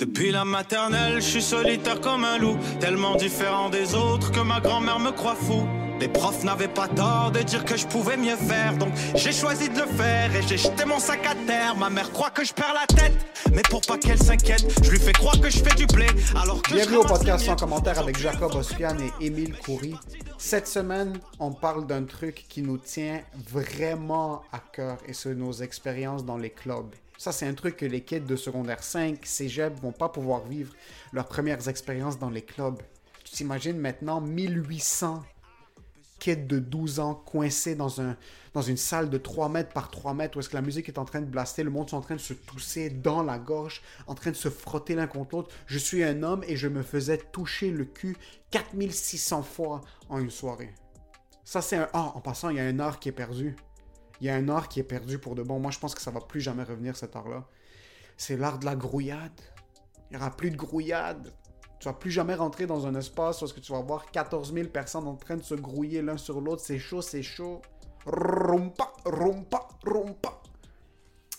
Depuis la maternelle, je suis solitaire comme un loup, tellement différent des autres que ma grand-mère me croit fou. Les profs n'avaient pas tort de dire que je pouvais mieux faire, donc j'ai choisi de le faire et j'ai jeté mon sac à terre. Ma mère croit que je perds la tête, mais pour pas qu'elle s'inquiète, je lui fais croire que je fais du blé. Alors que Bienvenue au podcast sans commentaire avec Jacob Ospian et Émile Coury. Cette semaine, on parle d'un truc qui nous tient vraiment à cœur et c'est nos expériences dans les clubs. Ça, c'est un truc que les kids de secondaire 5, cégep vont pas pouvoir vivre leurs premières expériences dans les clubs. Tu t'imagines maintenant 1800 kids de 12 ans coincés dans, un, une salle de 3 mètres par 3 mètres où est-ce que la musique est en train de blaster, le monde est en train de se tousser dans la gorge, en train de se frotter l'un contre l'autre. Je suis un homme et je me faisais toucher le cul 4600 fois en une soirée. Ça, c'est un... En passant, il y a un art qui est perdu. Il y a un art qui est perdu pour de bon. Moi, je pense que ça va plus jamais revenir, cet art-là. C'est l'art de la grouillade. Il n'y aura plus de grouillade. Tu vas plus jamais rentrer dans un espace est-ce que tu vas voir 14 000 personnes en train de se grouiller l'un sur l'autre. C'est chaud, c'est chaud. Rumpa, rumpa, rumpa.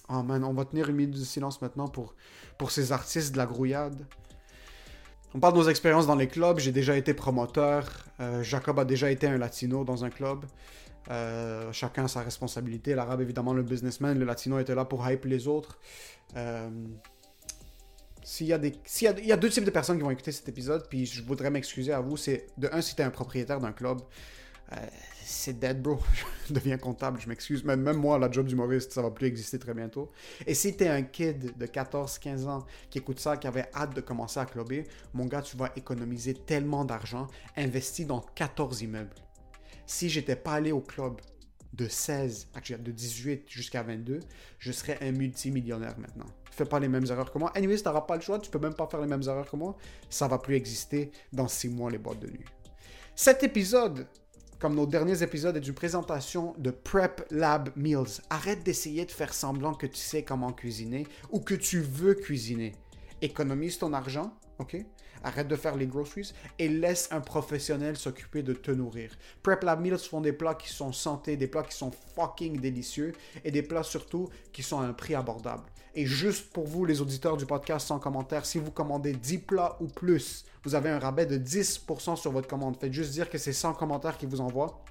Oh man, on va tenir une minute de silence maintenant pour, pour ces artistes de la grouillade. On parle de nos expériences dans les clubs. J'ai déjà été promoteur. Euh, Jacob a déjà été un latino dans un club. Euh, chacun sa responsabilité. L'arabe, évidemment, le businessman. Le latino était là pour hype les autres. Euh, s'il y, a y, il y a deux types de personnes qui vont écouter cet épisode, puis je voudrais m'excuser à vous. C'est de un, si t'es un propriétaire d'un club, euh, c'est dead, bro. je deviens comptable, je m'excuse. Même, même moi, la job d'humoriste, ça va plus exister très bientôt. Et si t'es un kid de 14-15 ans qui écoute ça, qui avait hâte de commencer à clubber, mon gars, tu vas économiser tellement d'argent investi dans 14 immeubles. Si j'étais pas allé au club de 16, actually, de 18 jusqu'à 22, je serais un multimillionnaire maintenant. Fais pas les mêmes erreurs que moi. Anyways, t'auras pas le choix, tu peux même pas faire les mêmes erreurs que moi. Ça va plus exister dans 6 mois, les boîtes de nuit. Cet épisode, comme nos derniers épisodes, est une présentation de Prep Lab Meals. Arrête d'essayer de faire semblant que tu sais comment cuisiner ou que tu veux cuisiner. Économise ton argent, ok? Arrête de faire les groceries et laisse un professionnel s'occuper de te nourrir. Prep Lab Meals font des plats qui sont santé, des plats qui sont fucking délicieux et des plats surtout qui sont à un prix abordable. Et juste pour vous, les auditeurs du podcast sans commentaire, si vous commandez 10 plats ou plus, vous avez un rabais de 10% sur votre commande. Faites juste dire que c'est 100 commentaires qui vous envoient.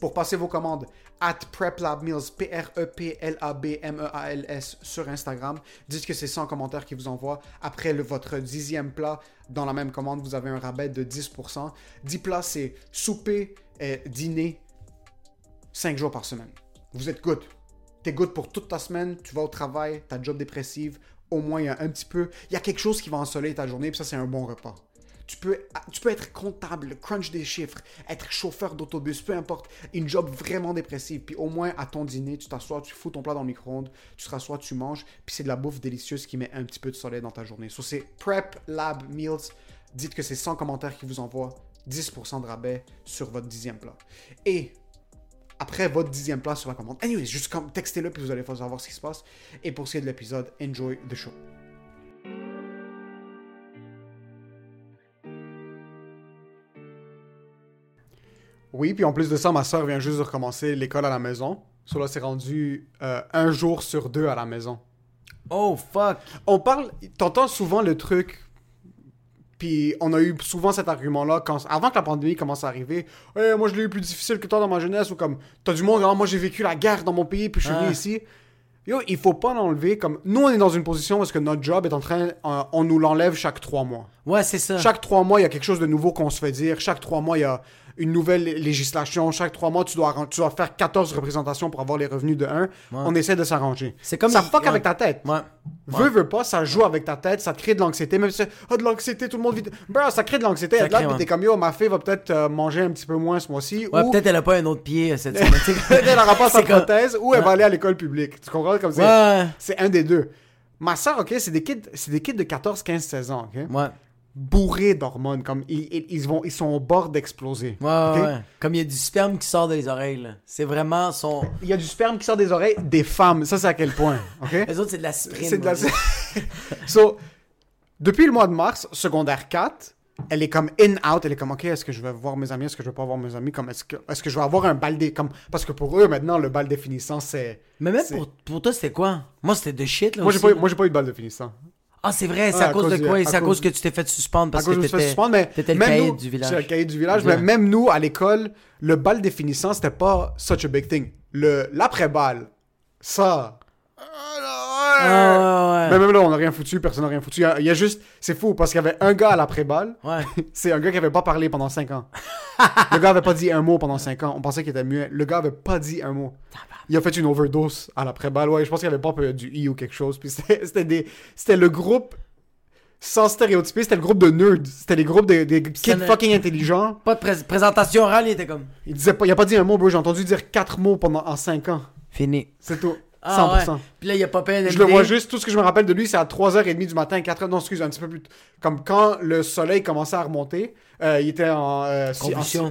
Pour passer vos commandes, at PrepLabMeals, P-R-E-P-L-A-B-M-E-A-L-S sur Instagram. Dites que c'est 100 commentaires qui vous envoient. Après le- votre dixième plat, dans la même commande, vous avez un rabais de 10%. 10 plats, c'est souper, et dîner, 5 jours par semaine. Vous êtes good. T'es good pour toute ta semaine, tu vas au travail, ta job dépressive, au moins il y a un petit peu, il y a quelque chose qui va ensoleiller ta journée, puis ça c'est un bon repas. Tu peux, être comptable, crunch des chiffres, être chauffeur d'autobus, peu importe, une job vraiment dépressive. Puis au moins à ton dîner, tu t'assois, tu fous ton plat dans le micro-ondes, tu te rassois, tu manges, puis c'est de la bouffe délicieuse qui met un petit peu de soleil dans ta journée. So c'est Prep Lab Meals. Dites que c'est 100 commentaires qui vous envoient 10% de rabais sur votre dixième plat. Et après votre dixième plat sur la commande. Anyway, juste comme textez-le puis vous allez savoir ce qui se passe. Et pour ce qui est de l'épisode, enjoy the show. Oui, puis en plus de ça, ma soeur vient juste de recommencer l'école à la maison. Cela s'est rendu euh, un jour sur deux à la maison. Oh fuck! On parle, t'entends souvent le truc, puis on a eu souvent cet argument-là quand, avant que la pandémie commence à arriver. Ouais, moi je l'ai eu plus difficile que toi dans ma jeunesse, ou comme, t'as du monde, ah, moi j'ai vécu la guerre dans mon pays, puis je suis venu Ah. ici. Yo, il faut pas l'enlever comme. Nous, on est dans une position parce que notre job est en train. euh, on nous l'enlève chaque trois mois. Ouais, c'est ça. Chaque trois mois, il y a quelque chose de nouveau qu'on se fait dire. Chaque trois mois, il y a une nouvelle législation. Chaque trois mois, tu dois, tu dois faire 14 représentations pour avoir les revenus de 1. On essaie de s'arranger. C'est comme Ça il- fuck ouais. avec ta tête. Ouais. Veux, veux pas, ça joue avec ta tête, ça te crée de l'anxiété. Même si ah, de l'anxiété, tout le monde vit. Bro, ça crée de l'anxiété. Ça Elle là, t'es comme yo, ma fille va peut-être euh, manger un petit peu moins ce mois-ci. Ouais, ou peut-être elle a pas un autre pied euh, cette semaine. elle aura pas sa comme- prothèse, ou elle va aller à l'école publique. Tu comprends? Comme Ouais. C'est un des deux. Ma soeur, ok, c'est des kids, c'est des kids de 14, 15, 16 ans, ok? Ouais. Bourrés d'hormones, comme ils, ils, ils vont, ils sont au bord d'exploser. Ouais, ouais. Comme il y a du sperme qui sort des oreilles. C'est vraiment son. Il y a du sperme qui sort des oreilles des femmes. Ça, c'est à quel point, ok? Les autres, c'est de la sprint. C'est de la... so, depuis le mois de mars, secondaire 4, elle est comme in-out. Elle est comme, OK, est-ce que je vais voir mes amis? Est-ce que je vais pas voir mes amis? Comme, est-ce que, est-ce que je vais avoir un bal des... Comme... Parce que pour eux, maintenant, le bal définissant, c'est... Mais même pour, pour toi, c'était quoi? Moi, c'était de shit, là. Moi, j'ai pas, moi, j'ai pas eu de bal définissant. Ah, c'est vrai, c'est Ouais, à, à cause de quoi? C'est à à cause que tu t'es fait suspendre À parce cause que t'étais... suspendre, mais t'étais le même caïd nous- du village. Le caïd du village. Mais même nous, à l'école, le bal définissant, c'était pas such a big thing. Le L'après-balle, ça... Mais ouais, même là, on n'a rien foutu, personne n'a rien foutu. Il y a- il y a juste... C'est fou, parce qu'il y avait un gars à l'après-balle, ouais. Ouais. c'est un gars qui avait pas parlé pendant 5 ans. le gars avait pas dit un mot pendant 5 ans. On pensait qu'il était muet. Le gars avait pas dit un mot. Il a fait une overdose à l'après-balle. Ouais, je pense qu'il avait pas du I ou quelque chose. Puis c'était c'était des... C'était le groupe... Sans stéréotyper, c'était le groupe de nerds. C'était les groupes des, des kids ne- fucking intelligents. Pas de pré- présentation orale, il était comme... Il disait pas, il a pas dit un mot, bro. J'ai entendu dire quatre mots pendant en 5 ans. Fini. C'est tout. Ah, 100%. ouais. Puis là, il a pas payé Je le vois juste, tout ce que je me rappelle de lui, c'est à 3h30 du matin, 4h, non, excuse, un petit peu plus. Comme quand le soleil commençait à remonter, euh, il était en, euh,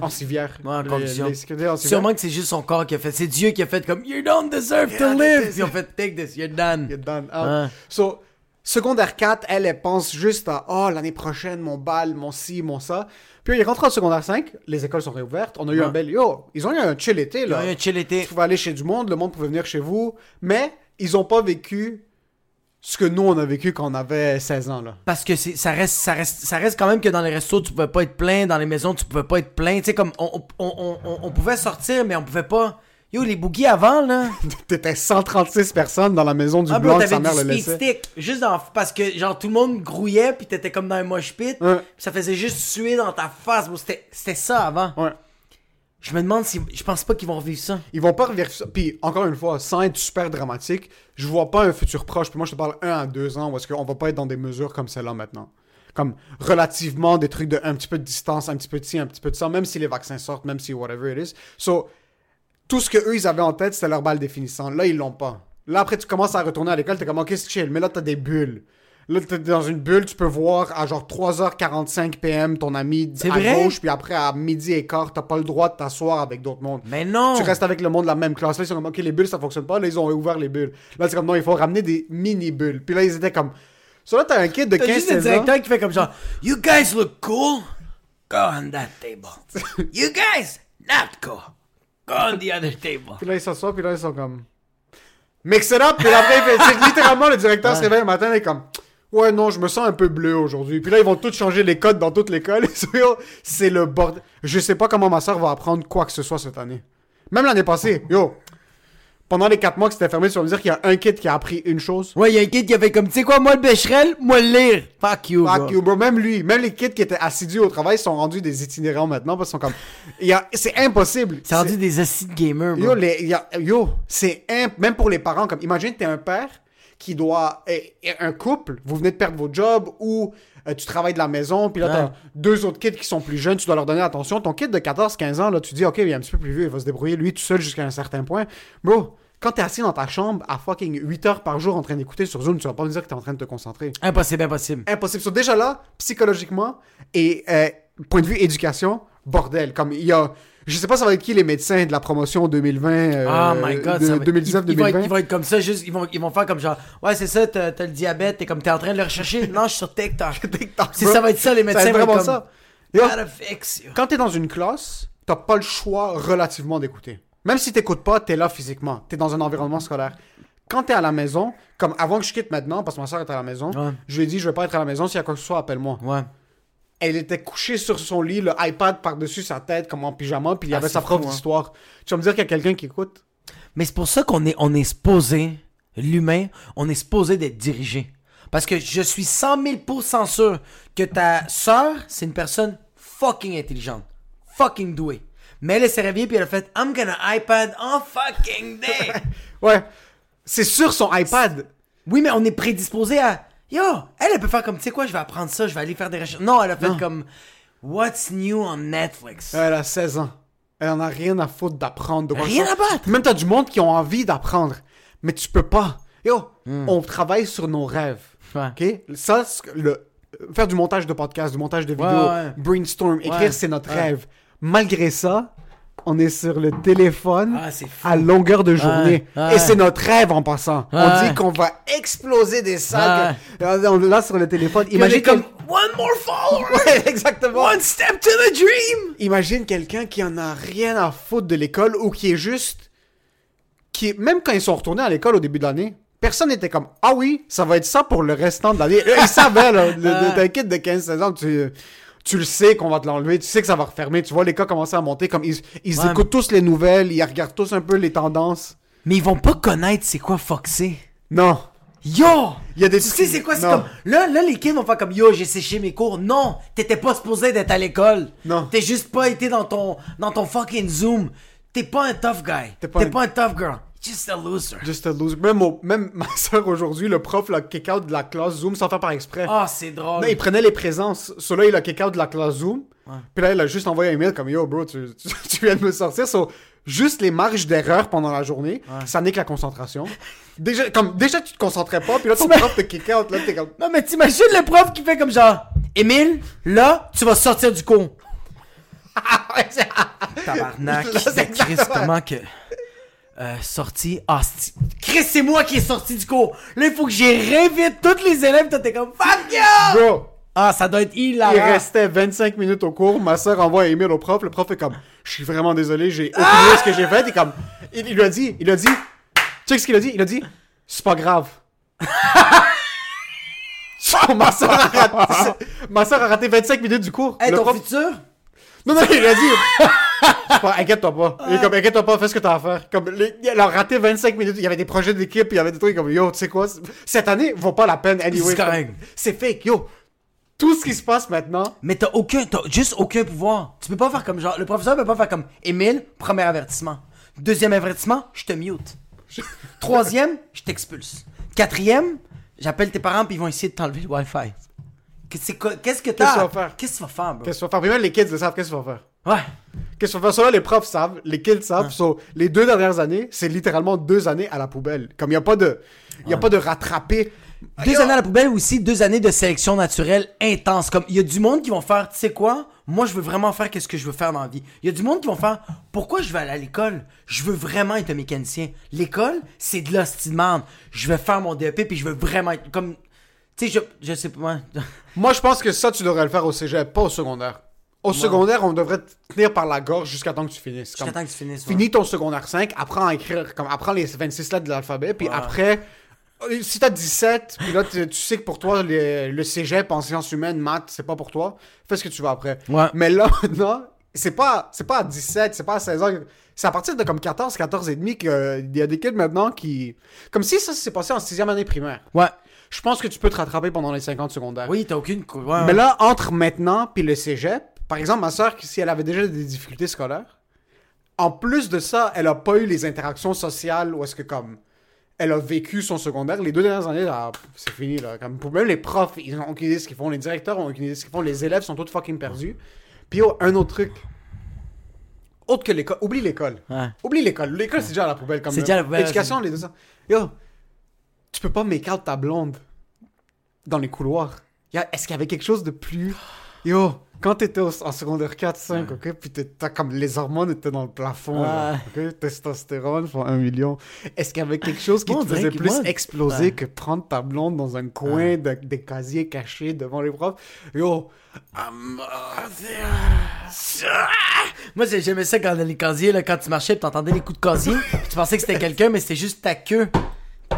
en, civière. Ouais, en Les- convulsion. les sécurités en civière. Sûrement que c'est juste son corps qui a fait. C'est Dieu qui a fait comme You don't deserve to live. ils ont fait Take this, you're done. Get done. Ah. So, secondaire 4, elle, elle pense juste à Oh, l'année prochaine, mon bal, mon ci, mon ça. Puis il est rentré en secondaire 5, les écoles sont réouvertes. On a eu Ouais. un bel. Yo, ils ont eu un chill été, Ils là. ont eu un chill été. Tu pouvais aller chez du monde, le monde pouvait venir chez vous. Mais ils ont pas vécu ce que nous, on a vécu quand on avait 16 ans, là. Parce que ça reste, ça reste, ça reste quand même que dans les restos, tu pouvais pas être plein, dans les maisons, tu pouvais pas être plein. Tu sais, comme, on, on, on, on, on pouvait sortir, mais on pouvait pas. Yo, les boogies avant, là. T'étais 136 personnes dans la maison du Ah, blanc sa mère du le laissait. stick. Juste dans, parce que, genre, tout le monde grouillait, puis t'étais comme dans un mosh pit. Ouais. ça faisait juste suer dans ta face, bro. C'était, ça avant. Ouais. Je me demande si. Je pense pas qu'ils vont revivre ça. Ils vont pas revivre ça. Puis, encore une fois, sans être super dramatique, je vois pas un futur proche. Puis moi, je te parle un à deux ans est-ce qu'on va pas être dans des mesures comme celle-là maintenant. Comme relativement des trucs de un petit peu de distance, un petit peu de ci, un petit peu de ça, même si les vaccins sortent, même si whatever it is. So, tout ce que eux ils avaient en tête, c'était leur balle définissant. Là, ils l'ont pas. Là, après, tu commences à retourner à l'école, t'es comme, ok, c'est chill. Mais là, t'as des bulles. Là, t'es dans une bulle, tu peux voir à genre 3h45 PM ton ami à vrai? gauche, puis après à midi et quart, t'as pas le droit de t'asseoir avec d'autres mondes Mais non! tu restes avec le monde de la même classe. Là, ils sont comme, OK, les bulles, ça fonctionne pas. Là, ils ont ouvert les bulles. Là, c'est comme, non, il faut ramener des mini-bulles. Puis là, ils étaient comme. So là, t'as un kid de T'as juste le 15-16 ans. directeur qui fait comme genre You guys look cool. Go on that table. you guys not cool. Go on the other table. Puis là, ils s'assoient, puis là, ils sont comme. Mix it up. Puis là, après, il fait- c'est littéralement, le directeur se réveille un matin, il est comme. Ouais, non, je me sens un peu bleu aujourd'hui. Puis là, ils vont tous changer les codes dans toute l'école. c'est le bordel. Je sais pas comment ma soeur va apprendre quoi que ce soit cette année. Même l'année passée, yo. Pendant les 4 mois que c'était fermé, tu vas me dire qu'il y a un kid qui a appris une chose. Ouais, y a un kid qui a fait comme, tu sais quoi, moi le bécherel, moi le lire. Fuck you, Fuck bro. you, bro. Même lui, même les kids qui étaient assidus au travail sont rendus des itinérants maintenant parce qu'ils sont comme. Il y a- C'est impossible. C'est rendu des acides gamers, bro. Yo, les- il y a- yo, c'est imp- même pour les parents, comme imagine t'es un père qui doit un couple, vous venez de perdre votre job ou euh, tu travailles de la maison, puis là Ouais. t'as deux autres kids qui sont plus jeunes, tu dois leur donner attention. Ton kid de 14-15 ans, là, tu dis ok, il est un petit peu plus vieux, il va se débrouiller lui tout seul jusqu'à un certain point. Bro, quand t'es assis dans ta chambre à fucking 8 heures par jour en train d'écouter sur Zoom, tu vas pas me dire que t'es en train de te concentrer. Impossible, impossible. Impossible. So, déjà là, psychologiquement et euh, point de vue éducation, bordel. Comme il y a, je sais pas ça va être qui les médecins de la promotion 2020, euh, oh my god, de ça va... 2019 ils, ils vont être, 2020. ils vont être comme ça, juste, ils vont, ils vont faire comme genre, ouais, c'est ça, t'as t'as le diabète, t'es comme, t'es en train de le rechercher. non, je suis sur TikTok. TikTok, bro. ça va être ça, les Ça médecins va être vont vraiment être comme, ça. Yo, Gotta fix you. quand t'es dans une classe, t'as pas le choix relativement d'écouter. Même si t'écoutes pas, t'es là physiquement. T'es dans un environnement scolaire. Quand t'es à la maison, comme avant que je quitte maintenant, parce que ma soeur est à la maison, Ouais. je lui ai dit, je vais pas être à la maison, s'il y a quoi que ce soit, appelle-moi. Ouais. Elle était couchée sur son lit, le iPad par-dessus sa tête, comme en pyjama, puis il y Ah, avait c'est sa prof fou, hein. d'histoire. Tu vas me dire qu'il y a quelqu'un qui écoute? Mais c'est pour ça qu'on est, on est supposé, l'humain, on est supposé d'être dirigé. Parce que je suis 100 000% sûr que ta soeur, c'est une personne fucking intelligente. Fucking douée. Mais elle s'est réveillée puis elle a fait I'm gonna iPad all fucking day. Ouais. C'est sur son iPad. oui, mais on est prédisposé à Yo, elle, elle peut faire comme tu sais quoi, je vais apprendre ça, je vais aller faire des recherches. Non, elle a fait Non. comme What's new on Netflix? Elle a 16 ans. Elle en a rien à foutre d'apprendre. Rien à battre. Même t'as du monde qui ont envie d'apprendre. Mais tu peux pas. Yo, Hmm. on travaille sur nos rêves. Ouais. OK? Ça, le... faire du montage de podcast, du montage de vidéos, ouais. brainstorm, écrire, c'est notre rêve. Malgré ça, on est sur le téléphone Ah, à longueur de journée. Et c'est notre rêve en passant. On dit qu'on va exploser des salles. que- On est là sur le téléphone. Imagine comme One more follower! Ouais, exactement. One step to the dream! Imagine quelqu'un qui en a rien à foutre de l'école ou qui est juste. qui Même quand ils sont retournés à l'école au début de l'année, Personne n'était comme, ah oui, ça va être ça pour le restant de l'année. Ils savaient, là, kid de 15-16 ans, tu, tu le sais qu'on va te l'enlever, tu sais que ça va refermer, tu vois les cas commencer à monter, comme ils, ils Ouais. écoutent tous les nouvelles, ils regardent tous un peu les tendances. Mais ils vont pas connaître c'est quoi Foxy. Non. Yo! Il y a des Tu sais c'est quoi? C'est comme. Là, là, les kids vont faire comme Yo, j'ai séché mes cours. Non! T'étais pas supposé d'être à l'école. Non. T'es juste pas été dans ton, dans ton fucking Zoom. T'es pas un tough guy. T'es pas un tough girl. Just a loser. Just a loser. Même, au- même ma soeur aujourd'hui, le prof l'a kick out de la classe Zoom sans faire par exprès. Ah, c'est drôle. Là, il prenait les présences. Sur là, il a kick out de la classe Zoom. Puis là, il a juste envoyé un email comme Yo, bro, tu, tu, tu viens de me sortir. So, juste les marges d'erreur pendant la journée, ça n'est que la concentration. Déjà, comme, déjà, tu te concentrais pas. Puis là, ton prof te kick out. Là, t'es comme. Non, mais t'imagines le prof qui fait comme genre Émile, là, tu vas sortir du cours. Tabarnak. C'est Ben, Chris, comment que. Euh, sorti. Ah, c'est- Chris, c'est moi qui est sorti du cours. Là, il faut que j'y réinvite tous les élèves. Toi, t'es comme Fuck you! Bro, Ah, ça doit être hilarant. il restait 25 minutes au cours. Ma soeur envoie un email au prof. Le prof est comme Je suis vraiment désolé, j'ai idée de ce que j'ai fait. Et comme. Il, il lui a dit Il a dit. Tu sais ce qu'il a dit? Il a dit C'est pas grave. Ma, soeur a raté, ma soeur a raté 25 minutes du cours. Hey, Le ton prof- futur? Non, non, il a dit. Inquiète-toi pas. Il est comme, inquiète-toi pas, fais ce que t'as à faire. Comme, les- il a raté 25 minutes. Il y avait des projets d'équipe, il y avait des trucs comme, yo, tu sais quoi, cette année vaut pas la peine, anyway. C'est fake, yo. Tout ce qui se passe maintenant, Mais t'as aucun, t'as juste aucun pouvoir. Tu peux pas faire comme genre, le professeur peut pas faire comme Émile, premier avertissement. Deuxième avertissement, je te mute. Troisième, je t'expulse. Quatrième, j'appelle tes parents puis ils vont essayer de t'enlever le Wi-Fi. Qu'est-ce que t'as? Qu'est-ce que tu vas faire? Qu'est-ce que tu vas faire, bro? qu'est-ce que tu vas faire? Puis même les kids le savent, qu'est-ce que tu vas faire? Ouais. Qu'est-ce que tu vas faire? Ça, là, les profs savent, les kids savent. So, les deux dernières années, c'est littéralement deux années à la poubelle. Comme il y a pas de, il y a pas de rattraper. Deux années à la poubelle aussi, deux années de sélection naturelle intense. Comme il y a du monde qui vont faire, tu sais quoi? Moi, je veux vraiment faire qu'est-ce que je veux faire dans la vie. Il y a du monde qui vont faire, pourquoi je vais aller à l'école? Je veux vraiment être un mécanicien. L'école, c'est de l'hostie. Je vais faire mon DEP puis je veux vraiment être comme, tu sais, je, je sais pas. moi. Moi, je pense que ça, tu devrais le faire au cégep, pas au secondaire. Au secondaire, on devrait te tenir par la gorge jusqu'à temps que tu finisses. Jusqu'à temps que tu finisses. ouais. Finis ton secondaire 5, apprends à écrire, comme apprends les 26 lettres de l'alphabet, puis Ouais. après, euh, si t'as 17, puis là tu, sais que pour toi le, le cégep en sciences humaines, maths, c'est pas pour toi, fais ce que tu veux après. Ouais. Mais là maintenant, c'est pas c'est pas à 17, c'est pas à 16 ans, c'est à partir de comme 14, 14 et demi qu'il y a des kids maintenant qui comme si ça s'est passé en sixième année primaire. Ouais. Je pense que tu peux te rattraper pendant les 50 secondaires. Oui, t'as aucune. ouais, Mais là, entre maintenant puis le cégep, par exemple, ma soeur, si elle avait déjà des difficultés scolaires, en plus de ça, elle a pas eu les interactions sociales où est-ce que comme elle a vécu son secondaire. Les deux dernières années, là, c'est fini là. Comme même les profs, ils ont aucune idée de ce qu'ils font, les directeurs ont aucune idée de ce qu'ils font, les élèves sont tous fucking perdus. Puis oh, un autre truc, autre que l'école, oublie l'école. Ouais. Oublie l'école. L'école, c'est déjà à la poubelle. Comme C'est déjà à la poubelle, L'éducation, les deux ans. Yo, tu peux pas make out ta blonde dans les couloirs. Est-ce qu'il y avait quelque chose de plus? Yo, quand t'étais en secondaire 4, 5, ok, puis t'as comme les hormones étaient dans le plafond, là, ok, testostérone pour un million. Est-ce qu'il y avait quelque chose qui te faisait que plus moi- exploser Ouais. que prendre ta blonde dans un coin de- des casiers cachés devant les profs? Yo, I'm, Moi, j'ai- j'aimais ça quand dans les casiers, là, quand tu marchais, t'entendais les coups de casier. tu pensais que c'était quelqu'un, mais c'était juste ta queue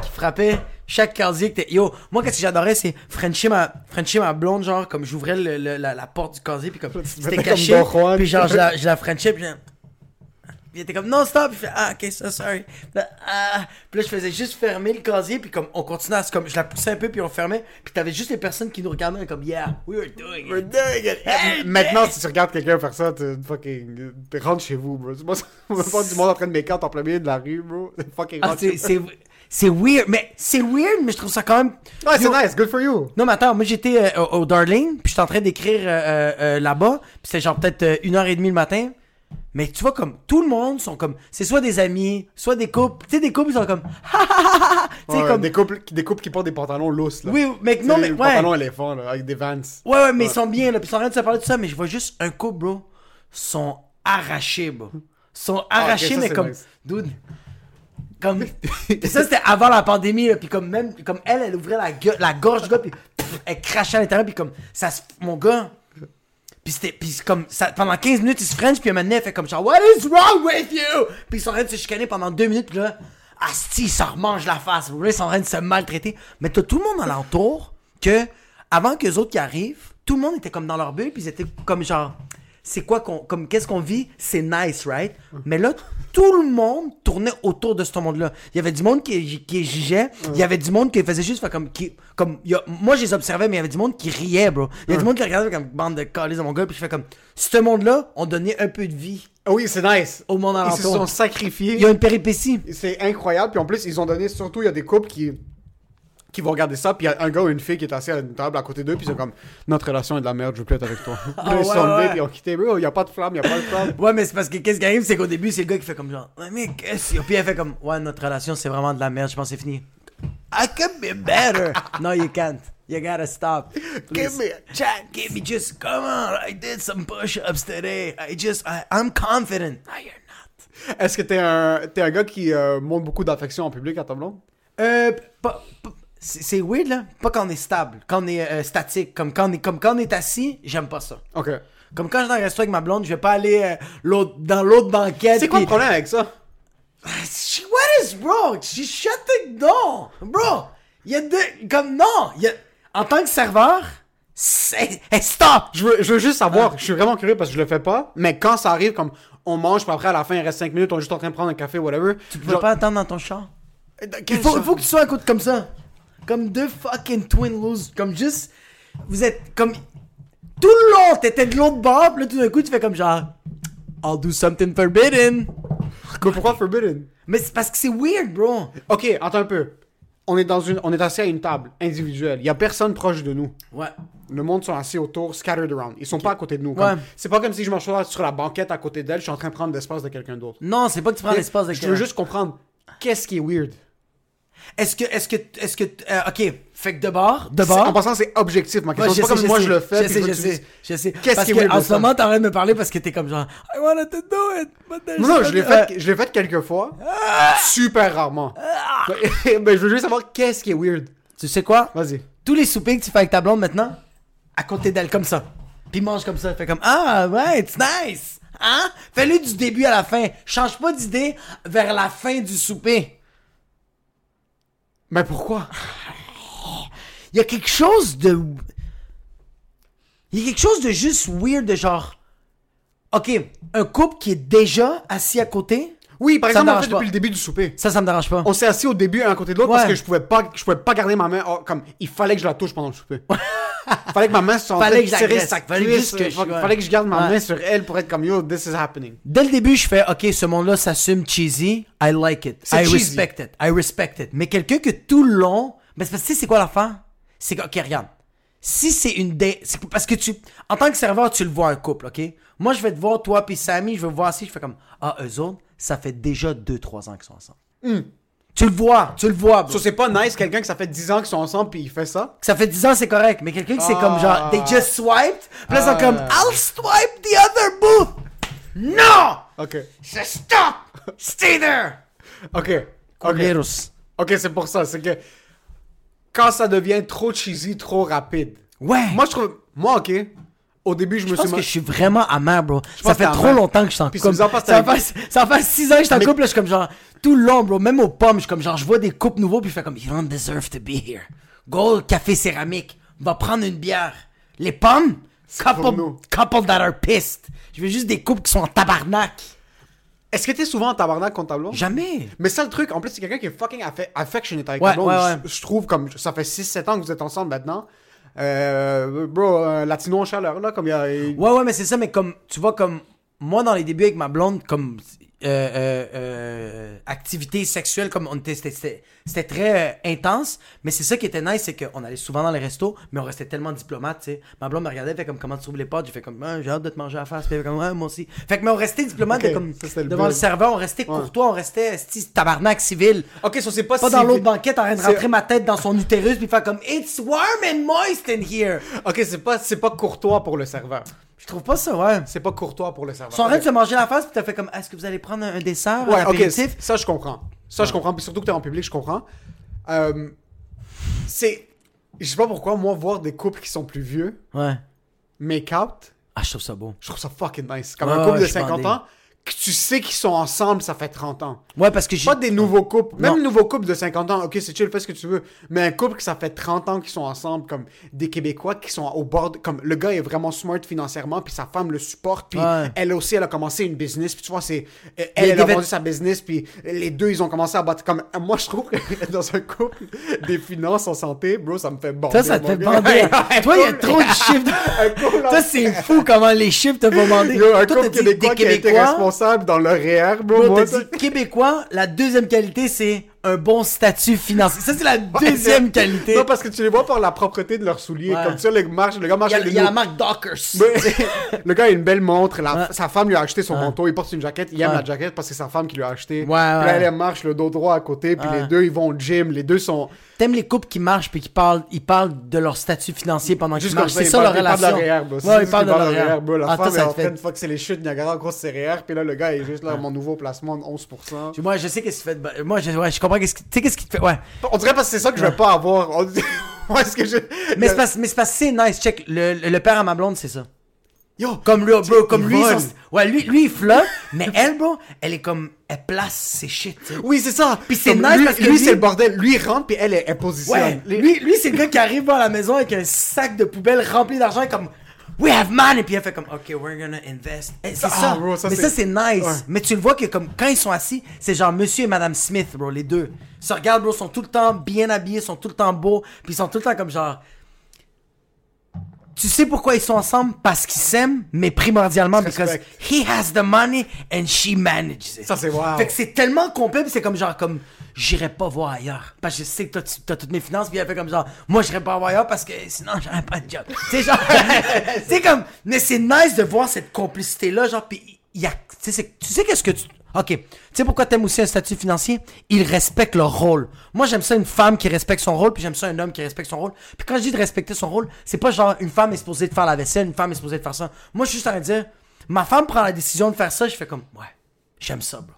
qui frappait chaque casier que t'es. Yo, moi, qu'est-ce que j'adorais, c'est Frencher ma, Frencher ma blonde, genre, comme j'ouvrais le- le- la, la porte du casier, puis comme c'était caché. comme. Puis genre, je la, je la Frenchais, puis Puis il était comme, non, stop. Il fait, ah, ok, ça, sorry. Puis là, ah. Puis là, je faisais juste fermer le casier, puis comme, on continuait à se, comme, je la poussais un peu, puis on fermait. Puis t'avais juste les personnes qui nous regardaient, comme, yeah, we were doing We're it. doing it. Hey, Maintenant, hey. si tu regardes quelqu'un faire ça, tu fucking. tu rentres chez vous, bro. Moi, veut pas du monde en train de out en plein milieu de la rue, bro. Fucking Ah, rentre c'est, c'est, weird, mais c'est weird, mais je trouve ça quand même. Ouais, c'est nice, good for you. Non, mais attends, moi j'étais euh, au, au Darling, puis j'étais en train d'écrire euh, euh, là-bas, puis c'était genre peut-être une heure et demie le matin. Mais tu vois, comme tout le monde sont comme. C'est soit des amis, soit des couples. Tu sais, des couples, ils sont comme. Ouais, comme. des, couples, qui- des couples qui portent des pantalons lousses, là. Oui, mais non, mais. des Ouais. pantalons éléphants, là, avec des vans. Ouais, ouais, mais Ouais. ils sont bien, là. Puis ils sont en train de se parler de ça, mais je vois juste un couple, bro. sont arrachés, bro. sont arrachés, Ah, ça, mais comme. nice. Dude. Comme. Ça, c'était avant la pandémie, là. Puis comme même. Comme elle, elle ouvrait la, gueule- la gorge du gars, puis pff, elle crachait à l'intérieur, puis comme. Ça se. Mon gars. Puis c'était. Puis comme. Ça, pendant 15 minutes, il se French, puis un moment donné, elle fait comme genre, What is wrong with you? Puis ils sont en train de se chicaner pendant 2 minutes, puis là. Asti, ça remange la face. Ils sont en train de se maltraiter. Mais t'as tout le monde alentour que, avant que les autres qui arrivent, tout le monde était comme dans leur bulle, puis ils étaient comme genre, c'est quoi qu'on, comme qu'est-ce qu'on vit, c'est nice, right? Mais là, tout le monde tournait autour de ce monde-là. Il y avait du monde qui, qui jugeait, il y avait du monde qui faisait juste comme, qui, comme, a- moi je les observais, mais il y avait du monde qui riait, bro. Il y a du monde qui regardait comme bande de calices de mon gars, puis je fais comme, ce monde-là, on donnait un peu de vie Ah oui, c'est nice. au monde Ils se sont alentour. sacrifiés. Il y a une péripétie. C'est incroyable. Puis en plus, ils ont donné, surtout, il y a des couples qui, qui vont regarder ça. Puis il y a un gars ou une fille qui est assis à une table à côté d'eux. Puis ils sont comme, notre relation est de la merde, je veux plus être avec toi. Ah ils ouais, sont ouais. ils ont quitté. Il y a pas de flamme, il y a pas de flamme. Ouais, mais c'est parce que qu'est-ce qui arrive, c'est qu'au début, c'est le gars qui fait comme genre, mais qu'est-ce que. Puis elle fait comme, ouais, notre relation, c'est vraiment de la merde, je pense que c'est fini. I could be better. no, you can't. You gotta stop. Give me a chance. Give me just, come on, I did some push-ups today. I just, I, I'm confident. No, you're not. Est-ce que t'es un, t'es un gars qui euh, montre beaucoup d'affection en public à ta blonde? Euh, pas- pas- c'est weird, là. Pas quand on est stable, quand on est euh, statique. Comme quand on est, comme quand on est assis, j'aime pas ça. Ok. Comme quand je suis dans un resto avec ma blonde, je vais pas aller euh, l'autre- dans l'autre banquette. C'est quoi le puis- problème avec ça? She, what is bro? She shut the door. Bro, il y a deux. Comme non. Y a, en tant que serveur, c'est. Hey, stop! Je veux, je veux juste savoir, je suis vraiment curieux parce que je le fais pas, mais quand ça arrive, comme on mange, puis après à la fin il reste 5 minutes, on est juste en train de prendre un café, whatever. Tu peux pas attendre dans ton char? Il Il faut, faut que tu sois un coup comme ça. Comme deux fucking twin losers. Comme juste. Vous êtes comme. Tout le long, t'étais de l'autre bord, puis là tout d'un coup, tu fais comme genre. I'll do something forbidden. Mais pourquoi Forbidden? Mais c'est parce que c'est weird, bro. Ok, attends un peu. On est, dans une, on est assis à une table individuelle. Il y a personne proche de nous. Ouais. Le monde sont assis autour, scattered around. Ils sont pas à côté de nous. Comme- Ouais. C'est pas comme si je m'assois sur la banquette à côté d'elle, je suis en train de prendre l'espace de quelqu'un d'autre. Non, c'est pas que tu prends l'espace de Je veux juste comprendre qu'est-ce qui est weird. Est-ce que, est-ce que, est-ce que, euh, ok, fait que de bord, de bord. En passant, c'est objectif. Ma Ouais, question, c'est pas comme moi je le fais. Je sais, je sais, dis- je sais. Qu'est-ce qui est que weird en ce moment, t'es en train de me parler parce que t'es comme genre, I wanted to do it, but Non, non, je l'ai fait, je l'ai fait quelques fois. Ah! Super rarement. Mais, mais je veux juste savoir qu'est-ce qui est weird. Tu sais quoi? Vas-y. Tous les soupers que tu fais avec ta blonde maintenant, à côté d'elle, comme ça. Puis mange comme ça. Fait comme, ah, ouais, it's nice. Hein? Fais-le du début à la fin. Change pas d'idée vers la fin du souper. Mais pourquoi? Il y a quelque chose de. Il y a quelque chose de juste weird, de genre. Ok, un couple qui est déjà assis à côté, Oui, par Ça exemple, me on dérange fait pas. depuis le début du souper. ça, ça me dérange pas. On s'est assis au début un à côté de l'autre parce que je pouvais pas, je pouvais pas garder ma main. oh, comme il fallait que je la touche pendant le souper. Fallait que ma main soit en Fallait train de sa Fallait cuisse. que je- Fallait que je garde ma Ouais. main sur elle pour être comme yo, this is happening. Dès le début, je fais, ok, ce monde-là s'assume cheesy, I like it, I cheesy. respect it, I respect it. Mais quelqu'un que tout le long, mais c'est parce que tu sais c'est quoi l'affaire? C'est que, ok, regarde, si c'est une date, parce que tu, en tant que serveur, tu le vois un couple, ok? Moi, je vais te voir, toi puis Sammy, je vais voir si je fais comme, ah, eux autres, ça fait déjà 2-3 ans qu'ils sont ensemble. Tu le vois, tu le vois, bro. So, c'est pas nice quelqu'un que ça fait 10 ans qu'ils sont ensemble puis il fait ça? Ça fait 10 ans, c'est correct. Mais quelqu'un qui c'est Ah. comme genre, they just swiped. Puis là, ils sont Ah. comme, I'll swipe the other booth. Non! Ok. Stop! Stay there! Ok. Ok. Culeros. Ok, c'est pour ça. C'est que quand ça devient trop cheesy, trop rapide. Ouais. Moi, je trouve. Moi, ok. Au début, je me je pense suis. que je suis vraiment amer, bro. pense Ça fait trop amer. longtemps que je suis en Puis couple. ça fait, ça fait 6 ans que je suis en Mais- couple, là, je suis comme genre, tout le long, bro. Même aux pommes, je suis comme genre, je vois des couples nouveaux, puis je fais comme, you don't deserve to be here. Go café céramique. Va prendre une bière. Les pommes, couple, couple that are pissed. Je veux juste des couples qui sont en tabarnak. Est-ce que t'es souvent en tabarnak contre ta blonde? Jamais. Mais ça, le truc, en plus, c'est quelqu'un qui est fucking affe- affectionate avec Ouais, ta blonde. ouais, ouais. Je, je trouve comme. Ça fait 6-7 ans que vous êtes ensemble maintenant. Euh, bro, un latino en chaleur, là, comme il y a. Ouais, ouais, mais c'est ça, mais comme, tu vois, comme, moi, dans les débuts avec ma blonde, comme, euh, euh, euh, activité sexuelle, comme, on était, c'était- c'était c'était très euh, intense, mais c'est ça qui était nice, c'est qu'on allait souvent dans les restos, mais on restait tellement diplomate, tu sais. Ma blonde me regardait, elle fait comme, comment tu trouves les potes? J'ai fait comme, Ah, j'ai hâte de te manger à la face, puis elle fait comme, ouais, moi aussi. Fait que, mais on restait diplomate, Ok, de comme, ça, c'était le devant le serveur, on restait courtois, on restait, tabarnak civil. Ok, ça, c'est pas Pas dans l'autre banquette en train de C'est- rentrer ma tête dans son utérus puis faire comme It's warm and moist in here. Ok, c'est pas, c'est pas courtois pour le serveur. Je trouve pas ça, ouais. C'est pas courtois pour le serveur. Ils sont en train de se manger la face, puis t'as fait comme, est-ce que vous allez prendre un, un dessert, Ouais, un ok, apéritif? ça, je comprends. Ça, je comprends. Puis surtout que t'es en public, je comprends. Euh, c'est. Je sais pas pourquoi, moi, voir des couples qui sont plus vieux, Ouais. make out, Ah, je trouve ça beau. je trouve ça fucking nice. Comme Ouais, un couple ouais, de je suis 50 bandé. ans, que tu sais qu'ils sont ensemble, ça fait 30 ans. Ouais, parce que j'ai. Pas des nouveaux couples. Même un nouveau couple de 50 ans, ok, c'est chill, fais ce que tu veux. Mais un couple que ça fait 30 ans qu'ils sont ensemble, comme des Québécois qui sont au bord. de- Comme le gars est vraiment smart financièrement, puis sa femme le supporte, puis Ouais. elle aussi, elle a commencé une business, puis tu vois, c'est. Elle, y a elle a vendu sa business, puis les deux, ils ont commencé à battre. Comme moi, je trouve que dans un couple, des finances en santé, bro, ça me fait bander. Ça, ça te fait bander. Toi, il y a trop de chiffres. Toi, c'est fou comment les chiffres te vont bander. Yo, un Toi, couple québécois qui a été responsable dans leur REER, bro. Bro, moi, dit Québécois, la deuxième qualité, c'est un bon statut financier. Ça, c'est la deuxième qualité. Non, parce que tu les vois par la propreté de leurs souliers. Ouais. Comme ça, le, marche, le gars marche Il y a, avec il des y a la marque Dockers. Mais- le gars a une belle montre, la- Ouais. sa femme lui a acheté son manteau, il porte une jaquette, il aime la jaquette parce que c'est sa femme qui lui a acheté. Puis là, elle, elle marche le dos droit à côté, puis les deux ils vont au gym, les deux sont T'aimes les couples qui marchent puis qui parlent, ils parlent de leur statut financier pendant qu'ils marchent. C'est ça leur parlent- ils parlent relation. de leur Ouais, ils parlent de leur. La Ah, toi, femme est en train de c'est les chutes Niagara, gros c'est REER, puis là le gars est juste là, mon nouveau placement de 11%. Moi, je sais qu'est-ce qui fait. de- Moi, je, je comprends qu'est-ce qui. Tu sais, qu'est-ce qui te fait. Ouais. On dirait parce que c'est ça que je vais pas avoir. On Ouais, est-ce que je... Mais c'est parce, mais c'est parce que c'est nice. Check. Le, le, le père à ma blonde, c'est ça. Yo, Comme lui, bro, comme il lui, vole. son- ouais, lui, lui, il flotte, mais elle, bro, elle est comme, elle place ses shit, tu sais. Oui, c'est ça. Puis c'est Comme nice lui, parce que lui, lui- c'est le bordel. Lui, il rentre, puis elle, elle, elle positionne. Ouais, Les- lui, lui c'est le gars qui arrive dans la maison avec un sac de poubelle rempli d'argent comme We have money puis elle fait comme OK, we're gonna invest. C'est Ah, ça. bro, ça, Mais ça c'est nice. Ouais. Mais tu le vois que comme quand ils sont assis, c'est genre monsieur et madame Smith, bro, les deux. Ils se regardent, bro, sont tout le temps bien habillés, sont tout le temps beaux, puis ils sont tout le temps comme genre tu sais pourquoi ils sont ensemble? Parce qu'ils s'aiment, mais primordialement Ils respectent. he has the money and she manages it. Ça, c'est wow. Fait que c'est tellement complet, c'est comme genre comme j'irai pas voir ailleurs parce que je sais que toi tu as toutes mes finances, puis elle fait comme genre moi j'irai pas voir ailleurs parce que sinon j'aurais pas de job. c'est genre c'est comme mais c'est nice de voir cette complicité là genre puis il y a tu sais c'est- tu sais qu'est-ce que tu OK, tu sais pourquoi t'aimes aussi un statut financier? Ils respectent leur rôle. Moi, j'aime ça une femme qui respecte son rôle, puis j'aime ça un homme qui respecte son rôle. Puis quand je dis de respecter son rôle, c'est pas genre une femme est supposée de faire la vaisselle, une femme est supposée de faire ça. Moi, je suis juste en train de dire, ma femme prend la décision de faire ça, je fais comme, ouais, j'aime ça, bro.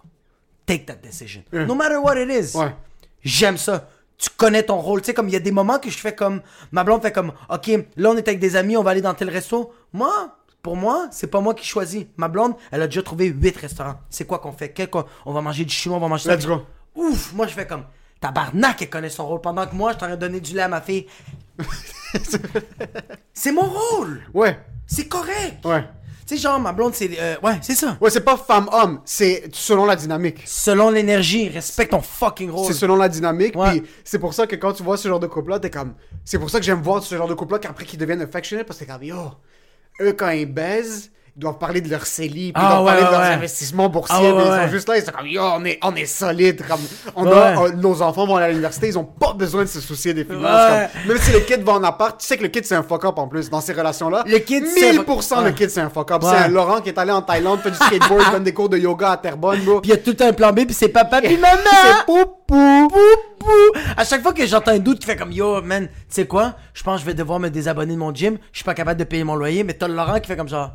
Take that decision. No matter what it is. Ouais. J'aime ça. Tu connais ton rôle. Tu sais, comme il y a des moments que je fais comme. Ma blonde fait comme. Ok, là on est avec des amis, on va aller dans tel resto. Moi, pour moi, c'est pas moi qui choisis. Ma blonde, elle a déjà trouvé 8 restaurants. C'est quoi qu'on fait? Quel qu'on- On va manger du chinois, on va manger ça. Let's go. Ouf, moi je fais comme. Tabarnak, elle connaît son rôle. Pendant que moi, je t'aurais donné du lait à ma fille. c'est mon rôle. Ouais, C'est correct. ouais. Sais, genre, ma blonde, c'est. euh, ouais, c'est ça. Ouais, c'est pas femme-homme, c'est selon la dynamique. Selon l'énergie, respecte ton fucking rôle. C'est selon la dynamique, Ouais. puis c'est pour ça que quand tu vois ce genre de couple-là, t'es comme... C'est pour ça que j'aime voir ce genre de couple-là qu'après qu'ils deviennent affectionnés, parce que t'es comme, yo, eux, quand ils baisent, ils doivent parler de leur CELI, puis Ah, ils doivent ouais, parler de leurs ouais. investissements boursiers, Ah, mais ils sont juste là, ils sont comme, yo, on est, on est solide, comme, on a, on- nos enfants vont aller à l'université, ils ont pas besoin de se soucier des finances, comme- même si le kid va en appart, tu sais que le kid c'est un fuck-up en plus, dans ces relations-là. Le kid, c'est un 1000% fuck- le kid c'est un fuck-up. C'est un Laurent qui est allé en Thaïlande, fait du skateboard, donne des cours de yoga à Terrebonne, bro. Puis il y a tout un plan B, puis c'est papa, puis maman. C'est poupou. Poupou. À chaque fois que j'entends un doute qui fait comme yo, man, tu sais quoi? Je pense que je vais devoir me désabonner de mon gym. Je suis pas capable de payer mon loyer, mais t'as Laurent qui fait comme genre.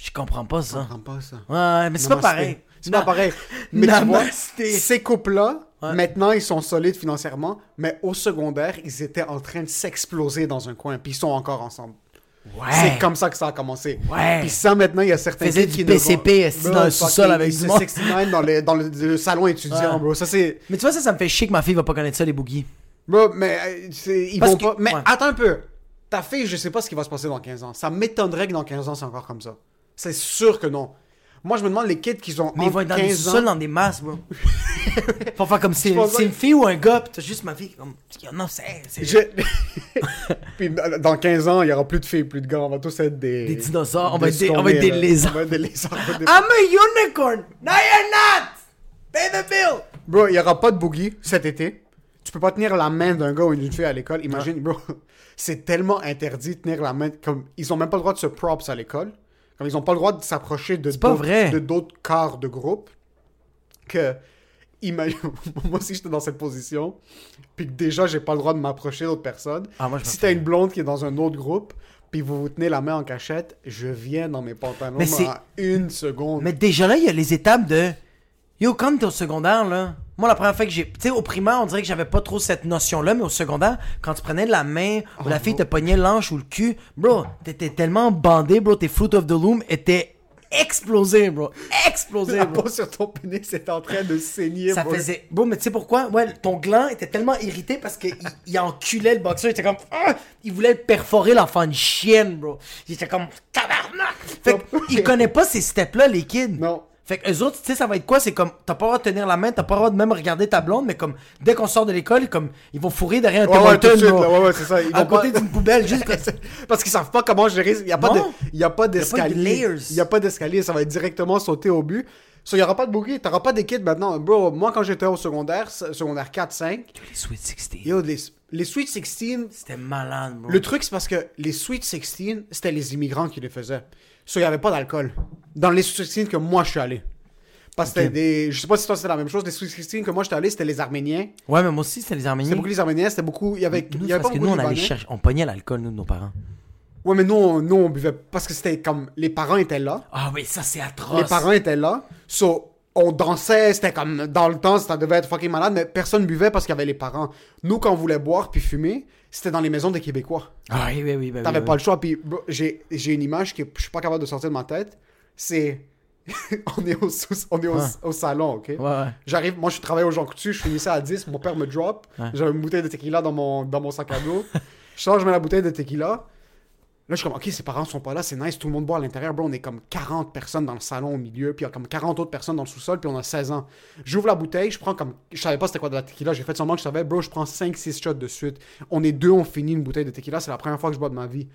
Je comprends pas ça. comprends pas ça. Ouais, mais c'est pas pareil. C'est pas pareil. Mais tu vois, ces couples-là, Ouais. maintenant, ils sont solides financièrement, mais au secondaire, ils étaient en train de s'exploser dans un coin, puis ils sont encore ensemble. Ouais. C'est comme ça que ça a commencé. Ouais. Puis ça, maintenant, il y a certains du qui ne PCP, Bro, dans le sous-sol ils- avec du monde. 69 dans le, dans le, le salon étudiant, Ouais. bro. Ça, c'est... Mais tu vois, ça, ça me fait chier que ma fille va pas connaître ça, les boogies. Bro, mais euh, ils Parce vont que- pas... Mais attends un peu. Ta fille, je sais pas ce qui va se passer dans 15 ans. Ça m'étonnerait que dans 15 ans, c'est encore comme ça. C'est sûr que non. Moi, je me demande les kids qui ont Mais ils vont être dans des 15 sous-sols, ans... dans des masses, bro. Faut faire comme si pense c'est une fille ou un gars, pis t'as juste ma fille comme. Non, c'est. c'est- Je- Puis dans 15 ans, il y aura plus de filles, plus de gars. On va tous être des... Des dinosaures, on va être des- on va être des lézards. On va être des lézards. I'm a unicorn! No, you're not! Pay the bill! Bro, il y aura pas de boogie cet été. Tu peux pas tenir la main d'un gars ou d'une fille à l'école. Imagine, bro, c'est tellement interdit de tenir la main. Comme, ils ont même pas le droit de se props à l'école. Comme ils ont pas le droit de s'approcher de d'autres- vrai. de d'autres quarts de groupe. Que, imagine, moi aussi j'étais dans cette position. Puis que déjà j'ai pas le droit de m'approcher d'autres personnes. Ah, moi, si t'as une blonde qui est dans un autre groupe, puis vous vous tenez la main en cachette, je viens dans mes pantalons Mais c'est- en une seconde. Mais déjà là, il y a les étapes de. Yo, quand t'es au secondaire, là. Moi, la première fois que j'ai. Tu sais, au primaire, on dirait que j'avais pas trop cette notion-là, mais au secondaire, quand tu prenais la main ou Oh, la fille te pognait l'anche ou le cul, bro, t'étais tellement bandé, bro, tes Fruit of the Loom étaient explosé, bro. Explosé, La bro. peau sur ton pénis est en train de saigner. Ça bro. faisait. Bon, mais tu sais pourquoi? Ouais, ton gland était tellement irrité parce qu'il il enculait le boxeur. Il était comme. Ah! Il voulait perforer l'enfant de chienne, bro. Il était comme. Tabarnak! Fait qu'il connaît pas ces steps-là, les kids. Non. Fait que eux autres, tu sais, ça va être quoi? C'est comme, t'as pas le droit de tenir la main, t'as pas le droit de même regarder ta blonde, mais comme, dès qu'on sort de l'école, comme, ils vont fourrer derrière un Ouais, ouais, tout de Hortons, suite, bro. là, ouais, ouais, c'est ça. Ils à vont pas- côté d'une poubelle, juste Parce qu'ils savent pas comment gérer. Il n'y a pas de, il y a pas de d'escalier. Il y a pas d'escalier. Ça va être directement sauté au but. So, il y aura pas de bouquet. T'auras pas d'équipe maintenant. Bro, moi, quand j'étais au secondaire, secondaire 4, 5, Les Sweet 16. yo, les, les Sweet 16, C'était malade, bro. le truc, c'est parce que les Sweet 16, c'était les immigrants qui les faisaient. So, il y avait pas d'alcool. Dans les Sweet 16 que moi, je suis allé. Parce que Ok. c'était des. Je sais pas si toi, c'était la même chose. Les Sweet 16 que moi, j'étais allé, c'était les Arméniens. Ouais, mais moi aussi, c'était les Arméniens. C'était beaucoup les Arméniens. C'était beaucoup. Il y avait, Nous, il y c'est avait parce pas que beaucoup nous, on allait chercher, on pognait l'alcool, nous, de nos parents. Ouais, mais nous, on, nous, on buvait parce que c'était comme les parents étaient là. Ah oui, ça, c'est atroce. Les parents étaient là. So, on dansait, c'était comme dans le temps, ça devait être fucking malade, mais personne buvait parce qu'il y avait les parents. Nous, quand on voulait boire puis fumer, c'était dans les maisons des Québécois. Ah oui, oui, oui. ben T'avais oui, pas oui. le choix. Puis j'ai une image que je suis pas capable de sortir de ma tête. C'est. on est, au, sous- on est au, Ouais. au salon, ok? Ouais, ouais. J'arrive, moi je travaille au Jean Coutu, je finissais à 10, mon père me drop. J'avais une bouteille de tequila dans mon, dans mon sac à dos. je sors, je mets la bouteille de tequila. Là, je suis comme, ok, ses parents sont pas là, c'est nice, tout le monde boit à l'intérieur. Bro, on est comme 40 personnes dans le salon au milieu, puis il y a comme 40 autres personnes dans le sous-sol, puis on a 16 ans. J'ouvre la bouteille, je prends comme. Je savais pas c'était quoi de la tequila, j'ai fait semblant que je savais, bro, je prends 5-6 shots de suite. On est deux, on finit une bouteille de tequila, c'est la première fois que je bois de ma vie.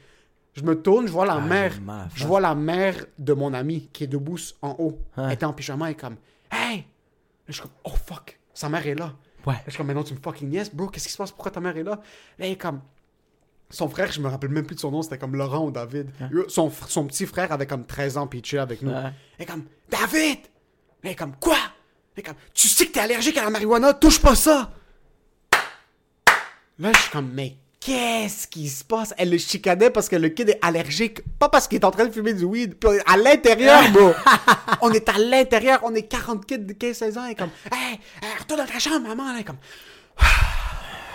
Je me tourne, je vois la Ah, mère. Je vois la mère de mon ami qui est debout en haut. Elle était en pyjama et comme, hey! Là, je suis comme, oh fuck, sa mère est là. Ouais. Là, je suis comme, mais non, tu me fucking niaises, bro, qu'est-ce qui se passe? Pourquoi ta mère est là? Là, elle est comme, son frère, je me rappelle même plus de son nom, c'était comme Laurent ou David. Son, son petit frère avait comme 13 ans, puis il avec nous. Ouais. Elle est comme, David! Est comme, quoi? Est comme, tu sais que t'es allergique à la marijuana, touche pas ça! Là, je suis comme, mais qu'est-ce qui se passe? Elle le chicanait parce que le kid est allergique, pas parce qu'il est en train de fumer du weed. Puis on est à l'intérieur, bro! on est à l'intérieur, on est 40 kids de 15-16 ans, et comme, hey, hey, retourne dans ta chambre, maman, elle est comme.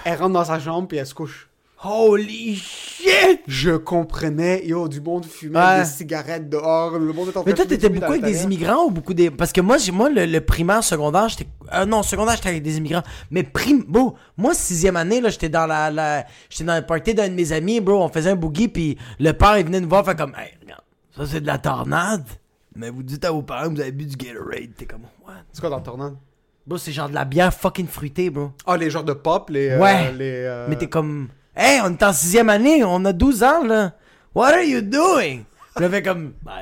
Elle rentre dans sa chambre, puis elle se couche. Holy shit! Je comprenais, yo, du monde fumait Ouais. des cigarettes dehors, le monde est en train Mais toi, t'étais beaucoup avec des immigrants ou beaucoup des. Parce que moi, j'ai moi le, le primaire, secondaire, j'étais. Euh, non, secondaire, j'étais avec des immigrants. Mais prim. Bro, moi, sixième année, là, j'étais dans la. la... J'étais dans le party d'un de mes amis, bro. On faisait un boogie, puis le père, il venait nous voir, fait comme. Hey, regarde, ça, c'est de la tornade. Mais vous dites à vos parents que vous avez bu du Gatorade. T'es comme. What? C'est quoi dans le tornade? Bro, c'est genre de la bière fucking fruitée, bro. Ah, les genres de pop, les. euh, Ouais. les, euh, Mais t'es comme. Hey, on est en sixième année, on a 12 ans, là. What are you doing? Là, fait comme. Ben,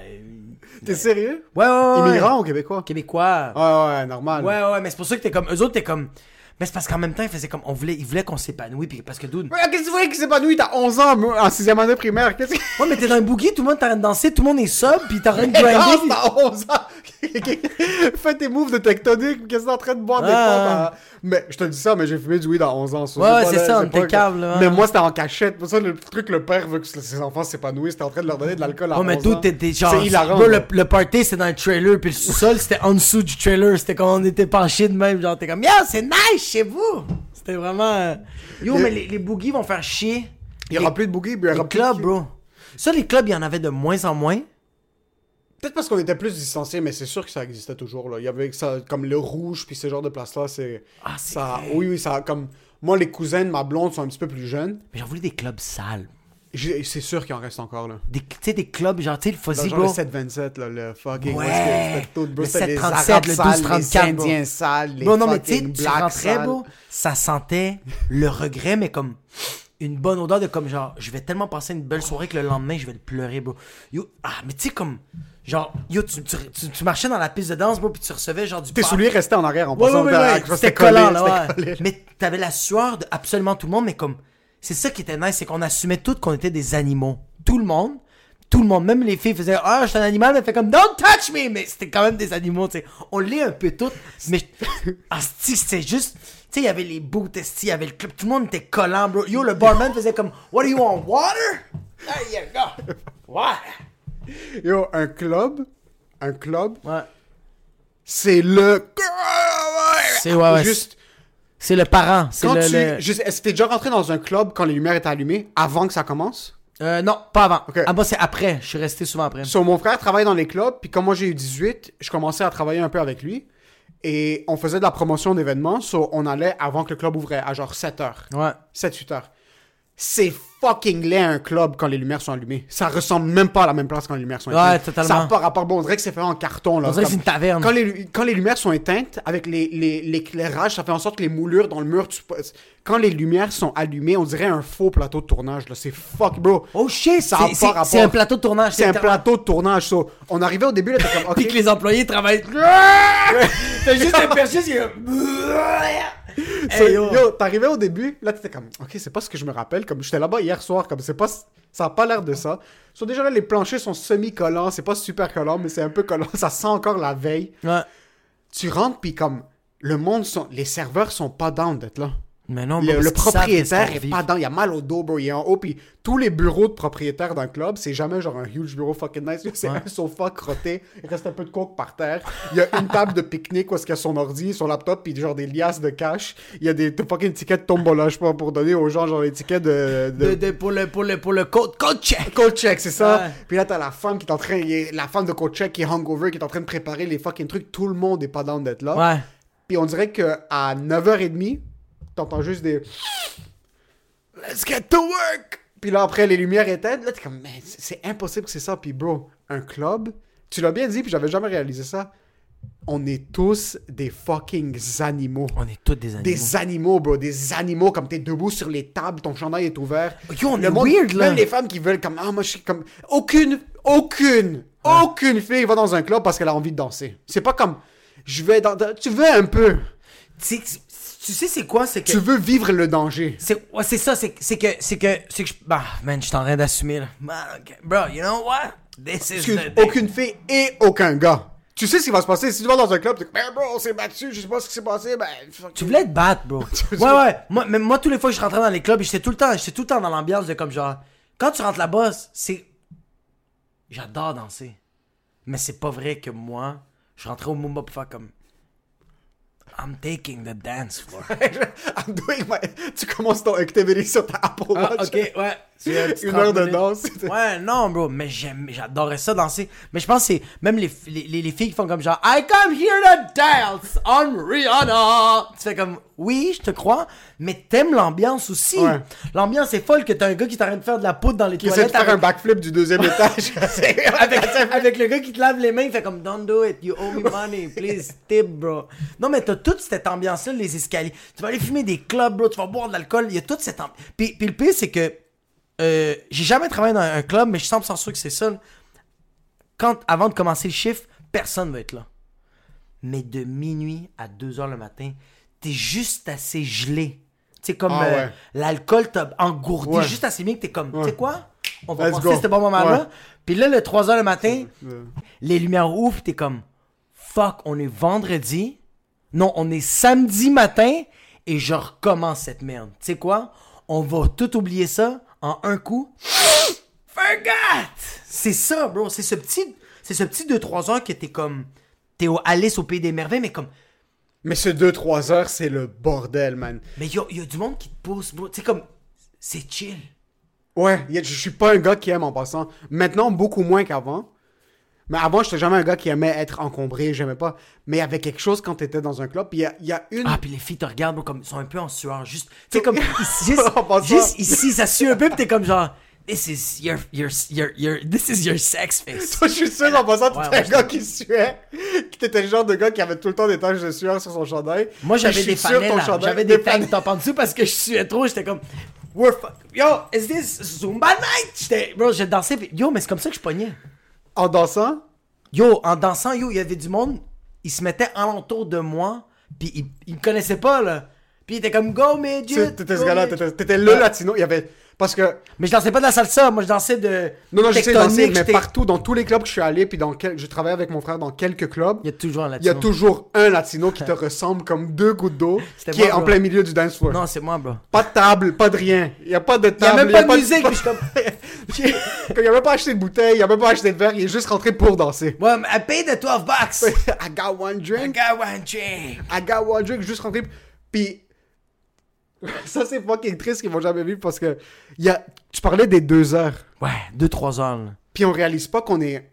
T'es sérieux? Ouais, ouais, ouais. ouais. Immigrant ou québécois? Québécois. Ouais, ouais, normal. Ouais, ouais, mais c'est pour ça que t'es comme. Eux autres, t'es comme. Mais c'est parce qu'en même temps, ils faisaient comme. On voulait, ils voulaient qu'on s'épanouisse, puis parce que dude. Ouais, qu'est-ce que tu vois qui s'épanouit? T'as 11 ans, en 6 année primaire. Qu'est-ce que. Ouais, mais t'es dans un boogie, tout le monde t'arrête de danser, tout le monde est sub, puis t'es en train de grinder. puis- t'as 11 ans. Fais tes moves de tectonique, qu'est-ce que t'es en train de boire des Ah. potes? à- Mais je te dis ça, mais j'ai fumé du weed à 11 ans. Ouais, ouais, c'est ça, on était câble, Mais ouais. moi, c'était en cachette. Pour ça, le truc, le père veut que ses enfants s'épanouissent. C'était en train de leur donner de l'alcool à mais 11 tout, ans. t'es genre. C'est hilarant. Bro, là. le, le party, c'était dans le trailer, puis le sous-sol, c'était en dessous du trailer. C'était comme on était penchés de même. Genre, t'es comme, yeah, c'est nice chez vous. C'était vraiment. euh, Yo, mais les, les boogies vont faire chier. Il y aura plus de boogie, puis il y Les aura plus de- clubs, bro. Ça, les clubs, il y en avait de moins en moins. Peut-être parce qu'on était plus distanciés, mais c'est sûr que ça existait toujours. Là. Il y avait ça, comme le rouge, puis ce genre de place-là, c'est. Ah, c'est ça, vrai. oui, oui, ça. Comme. Moi, les cousins de ma blonde sont un petit peu plus jeunes. Mais j'en voulais des clubs sales. C'est sûr qu'il en reste encore, là. Tu sais, des clubs, genre, tu sais, le fuzzy, genre le bro. 727, là, le fucking. Ouais. tout, bro, Le c'était les 737, Arabes le sales, 1234, les bro. Indiens sales, les Bon, non, mais tu sais, tu rentrais, bro, ça sentait le regret, mais comme une bonne odeur de comme genre, je vais tellement passer une belle soirée que le lendemain, je vais le pleurer, bro. Yo, ah, mais tu sais, comme, genre, yo, tu, tu, tu- tu marchais dans la piste de danse, bro, puis tu recevais genre du Tes souliers restaient en arrière en Ouais, passant. ouais, C'était collant, là, collé. Mais t'avais la sueur de absolument tout le monde, mais comme, c'est ça qui était nice, c'est qu'on assumait tout qu'on était des animaux. Tout le monde. Tout le monde, même les filles faisaient Ah, je suis un animal, mais fait comme Don't touch me! Mais c'était quand même des animaux, tu sais. On l'est un peu toutes, mais Asti, c'était juste. Tu sais, il y avait les boots, esti, il y avait le club, tout le monde était collant, bro. Yo, le barman faisait comme What do you want? Water? There you go! Water! Yo, un club, un club, Ouais. c'est le. C'est ouais, ouais. Juste. C'est le parent. C'est Quand le. tu. le- je sais- Est-ce que t'es déjà rentré dans un club quand les lumières étaient allumées avant que ça commence? Euh, non, pas avant. Ok. Ah, moi, c'est après. Je suis resté souvent après. So, mon frère travaille dans les clubs, puis comme moi j'ai eu 18, je commençais à travailler un peu avec lui. Et on faisait de la promotion d'événements, so on allait avant que le club ouvrait, à genre 7 heures. Ouais. 7-8 heures. C'est fucking laid un club quand les lumières sont allumées. Ça ressemble même pas à la même place quand les lumières sont Ouais, éteintes. totalement. Ça n'a pas rapport. Bon, on dirait que c'est fait en carton. Là. On dirait que c'est une taverne. Quand les, quand les lumières sont éteintes, avec les- les- l'éclairage, ça fait en sorte que les moulures dans le mur, tu- quand les lumières sont allumées, on dirait un faux plateau de tournage. là. C'est fuck, bro. Oh shit, Ça a c'est- pas c'est rapport. c'est un plateau de tournage. C'est un plateau de tournage. so, on arrivait au début, là, t'es comme. Puis que les employés travaillent. T'as juste un perché qui est. So, Hey, yo. yo, t'arrivais au début, là t'étais comme, ok, c'est pas ce que je me rappelle, comme j'étais là-bas hier soir, comme c'est pas, ça a pas l'air de ça. So, déjà là, les planchers sont semi-collants, c'est pas super collant, mais c'est un peu collant, ça sent encore la veille. Ouais. Tu rentres, puis comme, le monde, sont, les serveurs sont pas down d'être là. Mais non, Le, bro, le propriétaire est pas dans, il y a mal au dos, bro, il est en haut, puis tous les bureaux de propriétaires d'un club, c'est jamais genre un huge bureau fucking nice, c'est Ouais. un sofa crotté, il reste un peu de coke par terre, il y a une table de pique-nique où est-ce qu'il y a son ordi, son laptop, puis genre des liasses de cash, il y a des, des fucking tickets de tombola, je sais pas, pour donner aux gens genre des tickets de... de... De, de- pour le, pour le, pour le code, code check. Code check, c'est ça. Ouais. Puis là, t'as la femme qui est en train, la femme de code check qui est hungover, qui est en train de préparer les fucking trucs. Tout le monde est pas down d'être là. Ouais. Puis on dirait que à 9h30, t'entends juste des Let's get to work! Puis là, après, les lumières éteintes. Là, t'es comme, mais c'est impossible que c'est ça. Puis bro, un club, tu l'as bien dit, puis j'avais jamais réalisé ça. On est tous des fucking animaux. On est tous des animaux. Des animaux, bro. Des animaux, comme t'es debout sur les tables, ton chandail est ouvert. Yo, on Le est monde- weird, là. Même les femmes qui veulent, comme, ah, moi, je suis comme. Aucune, aucune, aucune fille va dans un club parce qu'elle a envie de danser. C'est pas comme, je vais dans. Tu veux un peu? Tu tu sais, c'est quoi? C'est que. Tu veux vivre le danger. C'est ouais, c'est ça, c'est que c'est que c'est que je bah man, je suis en train d'assumer là. Man, ok. Bro, you know what? This is Excuse, the aucune fille et aucun gars. Tu sais ce qui va se passer? Si tu vas dans un club, tu dis, ben bro, on s'est battu, je sais pas ce qui s'est passé, ben. Tu voulais te battre, bro. ouais, ouais. Moi, mais moi, tous les fois que je rentrais dans les clubs, j'étais tout le temps, j'étais tout le temps dans l'ambiance de comme genre, quand tu rentres là-bas, c'est, j'adore danser, mais c'est pas vrai que moi, je rentrais au Mumba pour faire comme, I'm taking the dance floor. I'm doing my- Tu commences ton activity sur ta Apple Ah, Watch. ok, ouais. Tu as un petit Une 30 heure de danse. Ouais, non, bro, mais j'aime, j'adorais ça danser. Mais je pense que c'est même les, les, les, les filles qui font comme genre, I come here to dance on Rihanna. Tu fais comme, oui, je te crois, mais t'aimes l'ambiance aussi. Ouais. L'ambiance est folle que t'as un gars qui t'arrête de faire de la poudre dans les Qui essaie de toilettes faire un backflip du deuxième étage. avec, avec le gars qui te lave les mains, il fait comme, don't do it, you owe me money, please, tip, bro. Non, mais t'as toute cette ambiance-là, les escaliers. Tu vas aller fumer des clubs, bro, tu vas boire de l'alcool, il y a toute cette ambiance. Puis, puis le pire, c'est que euh, j'ai jamais travaillé dans un club, mais je suis 100% sûr que c'est ça. Quand, avant de commencer le chiffre, personne va être là. Mais de minuit à 2 heures le matin, t'es juste assez gelé. Tu sais, comme Ah euh, ouais. l'alcool t'a engourdi Ouais. juste assez bien que t'es comme, tu sais quoi? On va Let's passer ce bon moment-là. Puis là, le 3 heures le matin, les lumières ouvrent, t'es comme, fuck, on est vendredi. Non, on est samedi matin et je recommence cette merde. Tu sais quoi? On va tout oublier ça en un coup. Forgot! C'est ça, bro. C'est ce petit, c'est ce petit 2-3 heures que t'es comme, t'es au Alice au Pays des Merveilles, mais comme, Mais ce 2-3 heures, c'est le bordel, man. mais y a, y a du monde qui te pousse, bro. Tu comme, c'est chill. Ouais, je suis pas un gars qui aime en passant. Maintenant, beaucoup moins qu'avant. Mais avant, j'étais jamais un gars qui aimait être encombré, j'aimais pas. Mais il y avait quelque chose quand t'étais dans un club. Puis il y a, il y a une. Ah, puis les filles te regardent, bro, comme, ils sont un peu en sueur. Juste, tu sais, comme, juste, juste ici, ça sue un peu, pis t'es comme genre, this is your, your, your, your, this is your sex face. Toi, je suis sûr en passant, t'étais un gars qui suait. Qui t'étais le genre de gars qui avait tout le temps des taches de sueur sur son chandail. Moi, j'avais des fanelles, J'avais des fanelles. top en dessous parce que je suais trop. J'étais comme, we're fuck. Yo, is this Zumba night? J'étais, bro, j'ai dansé. Yo, mais c'est comme ça que je pognais. En dansant, Yo, en dansant, yo, il y avait du monde. Ils se mettaient alentour de moi. Puis ils, ils me connaissaient pas, là. Puis ils étaient comme, go, midget. sais, t'étais ce gars-là, t'étais le Ouais. latino. Il y avait. Parce que. Mais je dansais pas de la salsa. Moi, je dansais de. Non, non, je sais danser, mais partout, dans tous les clubs que je suis allé, puis dans quel... je travaillais avec mon frère dans quelques clubs, Il y a toujours un il y a latino. toujours un latino qui te ressemble comme deux gouttes d'eau, qui moi, est en plein milieu du dance floor. Non, c'est moi, bro. Pas de table, pas de rien. Il y a pas de Il y a table. même pas de musique. puis je comme, il a même pas acheté de bouteille, il a même pas acheté de verre, il est juste rentré pour danser. ouais, mais I paid the 12 bucks. I got one I drink, got one drink. I got one drink, juste rentré. Puis ça c'est fucking triste qu'ils vont jamais vivre parce que y a Tu parlais des deux heures. Ouais, 2-3 heures. là. Puis on réalise pas qu'on est.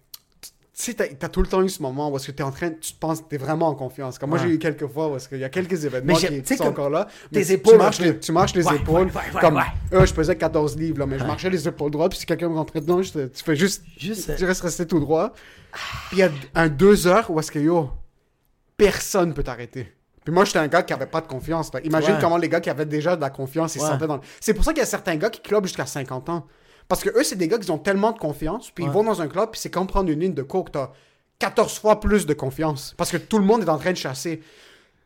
Tu sais, t'as as tout le temps eu ce moment où est-ce que t'es en train, tu te penses que t'es vraiment en confiance. Comme moi, Ouais. j'ai eu quelques fois où est-ce qu'il y a quelques événements Mais qui, tu qui sont encore là. tes tu- épaules, tu marches, les, tu marches les Ouais, épaules. ouais, comme, euh, je pesais 14 livres, là, mais je marchais les épaules droites. Puis si quelqu'un me rentrait dedans, je te- tu fais juste. Juste, euh, Tu restes resté tout droit. Puis il y a un deux heures où est-ce que yo, personne peut t'arrêter. Puis moi, j'étais un gars qui avait pas de confiance. Imagine Ouais. comment les gars qui avaient déjà de la confiance, ils se sentaient dans le- C'est pour ça qu'il y a certains gars qui clubent jusqu'à 50 ans. Parce que eux, c'est des gars qui ont tellement de confiance, puis ils vont dans un club, puis c'est comme prendre une ligne de coke, t'as 14 fois plus de confiance. Parce que tout le monde est en train de chasser.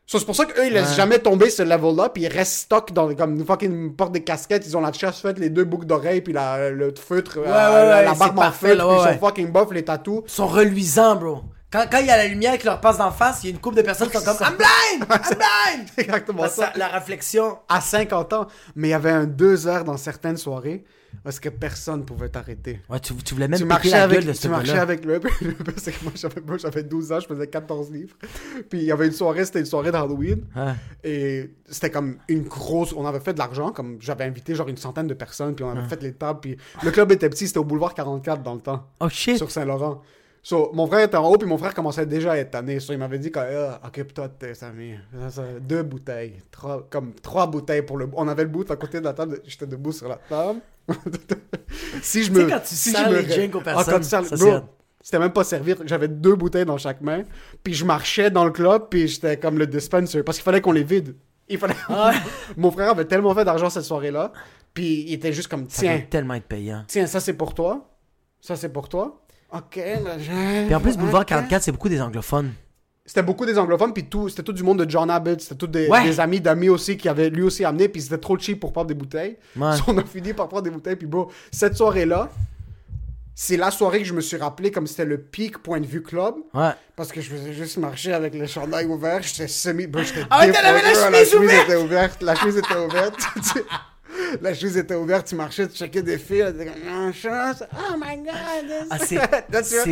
So, c'est pour ça qu'eux, ils laissent jamais tomber ce level-là, puis ils restent stock dans comme une fucking porte des casquettes, ils ont la chasse faite, les deux boucles d'oreilles, puis la, le feutre, euh, la, la barbe en feutre, puis ils sont fucking buff, les tatous. Ils sont reluisants, bro. Quand, quand il y a la lumière qui leur passe d'en face, il y a une couple de personnes qui sont comme I'm blind! I'm blind! C'est exactement La, ça. la réflexion. À 50 ans, mais il y avait un deux heures dans certaines soirées, parce que personne pouvait t'arrêter. Ouais, tu, tu voulais même tu marchais la avec, gueule de ce tu marchais avec le c'est que moi j'avais, moi, j'avais 12 ans, je faisais 14 livres. Puis il y avait une soirée, c'était une soirée d'Halloween. Ouais. Et c'était comme une grosse. On avait fait de l'argent, comme j'avais invité genre une centaine de personnes, puis on avait fait les tables. Puis le club était petit, c'était au boulevard 44 dans le temps, Oh shit. sur Saint-Laurent. So, mon frère était en haut, puis mon frère commençait déjà à être tanné. So, il m'avait dit, que, ah, occupe-toi de tes. Ça, ça, Deux bouteilles. Trois, comme trois bouteilles pour le. On avait le bout à côté de la table. J'étais debout sur la table. si je Tu sais, me. quand tu si sers je me les ré- drinks aux Ah, quand personnes, tu sers- ça, c'était même pas servir. J'avais deux bouteilles dans chaque main. Puis je marchais dans le club, puis j'étais comme le dispenser. Parce qu'il fallait qu'on les vide. Il fallait... Ah. Mon frère avait tellement fait d'argent cette soirée-là. Puis il était juste comme, Ça tiens, doit tellement être payant. tiens, ça c'est pour toi. Ça c'est pour toi. Ok, là, je... Puis en plus, Boulevard Ok. 44, c'est beaucoup des anglophones. C'était beaucoup des anglophones, puis tout, c'était tout du monde de John Abbott, c'était tous des, Ouais. des amis d'amis aussi qui avaient lui aussi amené, puis c'était trop cheap pour prendre des bouteilles. Ouais. So, on a fini par prendre des bouteilles, puis bon, cette soirée-là, c'est la soirée que je me suis rappelé comme c'était le pic point de vue club, Ouais. parce que je faisais juste marcher avec le chandail ouvert, j'étais semi... bro, j'étais Ah ouais, t'avais la chemise ouverte! était ouverte! La chemise était ouverte! Tu sais, La chemise était ouverte, tu marchais, tu checkais des filles, t'étais comme, chance. oh my god! Ah, c'est- Là, tu vois,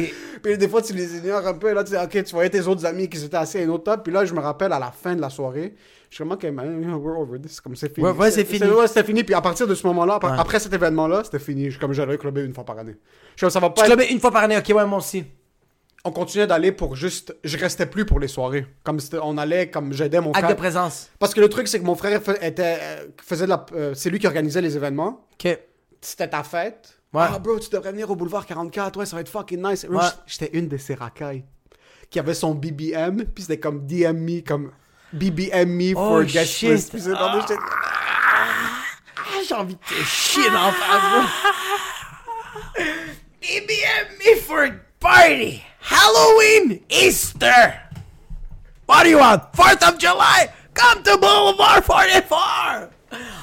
puis des fois, tu les ignores un peu. Là, tu dis, OK, tu voyais tes autres amis qui étaient assis à une autre table. Puis là, je me rappelle à la fin de la soirée, je suis comme, OK, man, we're over this. Comme c'est fini. Ouais, ouais, c'est fini. Ouais, c'était fini. Puis à partir de ce moment-là, après, Ouais. après cet événement-là, c'était fini. Je- Comme j'allais clubber une fois par année. Je suis comme, ça va Tu pas être- clubais une fois par année, ok, ouais, moi aussi. On continuait d'aller pour juste. Je restais plus pour les soirées. Comme on allait, comme j'aidais mon Acte de frère. présence. Parce que le truc, c'est que mon frère était, euh, faisait de la. euh, c'est lui qui organisait les événements. Ok. C'était ta fête. Ouais. Ah, bro, tu devrais venir au boulevard 44. Ouais, ça va être fucking nice. Ouais. J'étais une de ces racailles qui avait son BBM. Puis c'était comme DM me, comme BBM me for Oh, guest shit. Puis j'étais- Ah, j'ai envie de te chier dans la face, bro. BBM me for a party. Halloween, Easter. What do you want? 4th of July? Come to Boulevard 44.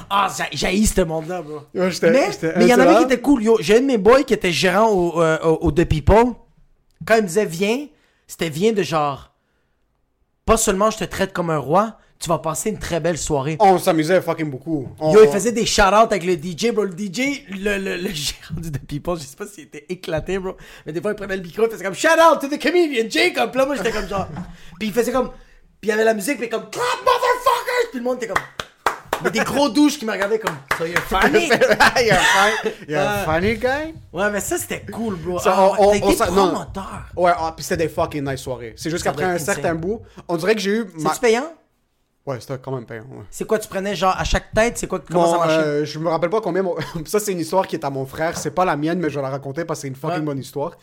Ah, j'ai j'haïs ce monde-là, bro. Ouais, mais il y en avait qui étaient cool. Yo, j'ai un de mes boys qui était gérant au, euh, au, au The People. Quand il me disait viens, c'était viens de genre. Pas seulement je te traite comme un roi, tu vas passer une très belle soirée. On s'amusait fucking beaucoup. On- Yo, il on- faisait des shout-outs avec le DJ, bro. Le DJ, le, le, le gérant du The People, je sais pas s'il était éclaté, bro. Mais des fois, il prenait le micro, il faisait comme shout-out to the comedian Jacob. Puis là, moi, j'étais comme genre. Puis il faisait comme. Puis il y avait la musique, puis comme clap, motherfuckers. Puis le monde était comme. Mais des gros douches qui me regardaient comme. So you're funny? Il y a un fun- il y a un Ouais. funny guy? ouais, mais ça, c'était cool, bro. Ça, Ah, on- on- T'as on s'en- non. Ouais, ah, puis c'était des fucking nice soirées. C'est juste qu'après un certain bout, on dirait que j'ai eu. ma- C'est-tu payant? Ouais, c'était quand même payant. ouais. C'est quoi, tu prenais genre à chaque tête? C'est quoi, comment ça marchait? euh, je me rappelle pas combien. mon- ça, c'est une histoire qui est à mon frère. C'est pas la mienne, mais je vais la raconter parce que c'est une fucking Ouais. bonne histoire.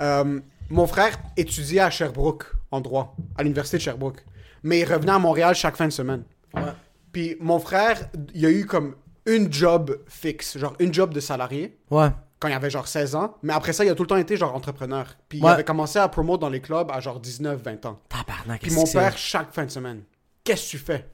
Euh, mon frère étudiait à Sherbrooke, en droit, à l'université de Sherbrooke. Mais il revenait à Montréal chaque fin de semaine. Ouais. Puis mon frère, il a eu comme une job fixe, genre une job de salarié, Ouais. quand il avait genre 16 ans. Mais après ça, il a tout le temps été genre entrepreneur. Puis il avait commencé à promouvoir dans les clubs à genre 19-20 ans. Tabarnak, Puis mon père, chaque fin de semaine, qu'est-ce que tu fais?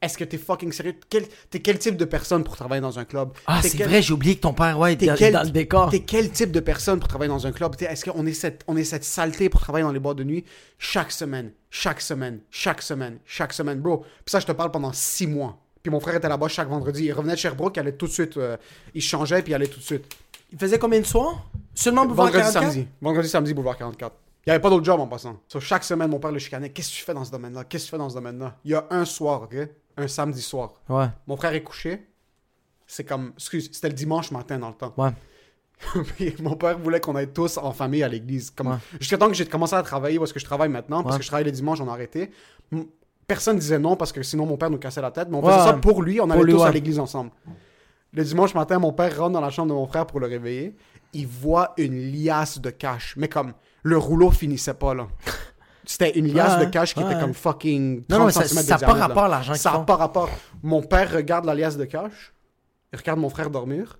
Est-ce que t'es fucking sérieux? Quel, t'es quel type de personne pour travailler dans un club? Ah, c'est quel- vrai, j'ai oublié que ton père, ouais, était quel, dans le décor. t'es quel type de personne pour travailler dans un club? T'es- Est-ce qu'on est cette, on est cette saleté pour travailler dans les boîtes de nuit? Chaque semaine, chaque semaine, chaque semaine, chaque semaine, bro? Puis ça, je te parle pendant six mois. Puis mon frère était là-bas chaque vendredi. Il revenait de Sherbrooke, il allait tout de suite, euh, il changeait puis il allait tout de suite. Il faisait combien de soirs? Seulement Boulevard Vendredi, 44? samedi. Vendredi, samedi, boulevard 44. Il n'y avait pas d'autre job en passant. So, chaque semaine, mon père le chicanait. Qu'est-ce que tu fais dans ce domaine-là? Qu'est-ce que tu fais dans ce domaine-là? Il y a un soir, OK? Un samedi soir. Ouais. Mon frère est couché. C'est comme, excuse, c'était le dimanche matin dans le temps. Ouais. Puis mon père voulait qu'on aille tous en famille à l'église. Comme, Ouais. Jusqu'à temps que j'ai commencé à travailler est-ce que je travaille maintenant, parce que je travaille les dimanches, on a arrêté. Personne disait non parce que sinon mon père nous cassait la tête. Mais on Ouais, faisait ça pour lui, on allait lui, tous à l'église ensemble. Le dimanche matin, mon père rentre dans la chambre de mon frère pour le réveiller. Il voit une liasse de cash. Mais comme, le rouleau finissait pas là. C'était une liasse Ouais, de cash qui ouais. était comme fucking 30 Non, non, mais ça n'a pas rapport à l'argent Ça n'a pas rapport. Mon père regarde la liasse de cash, il regarde mon frère dormir,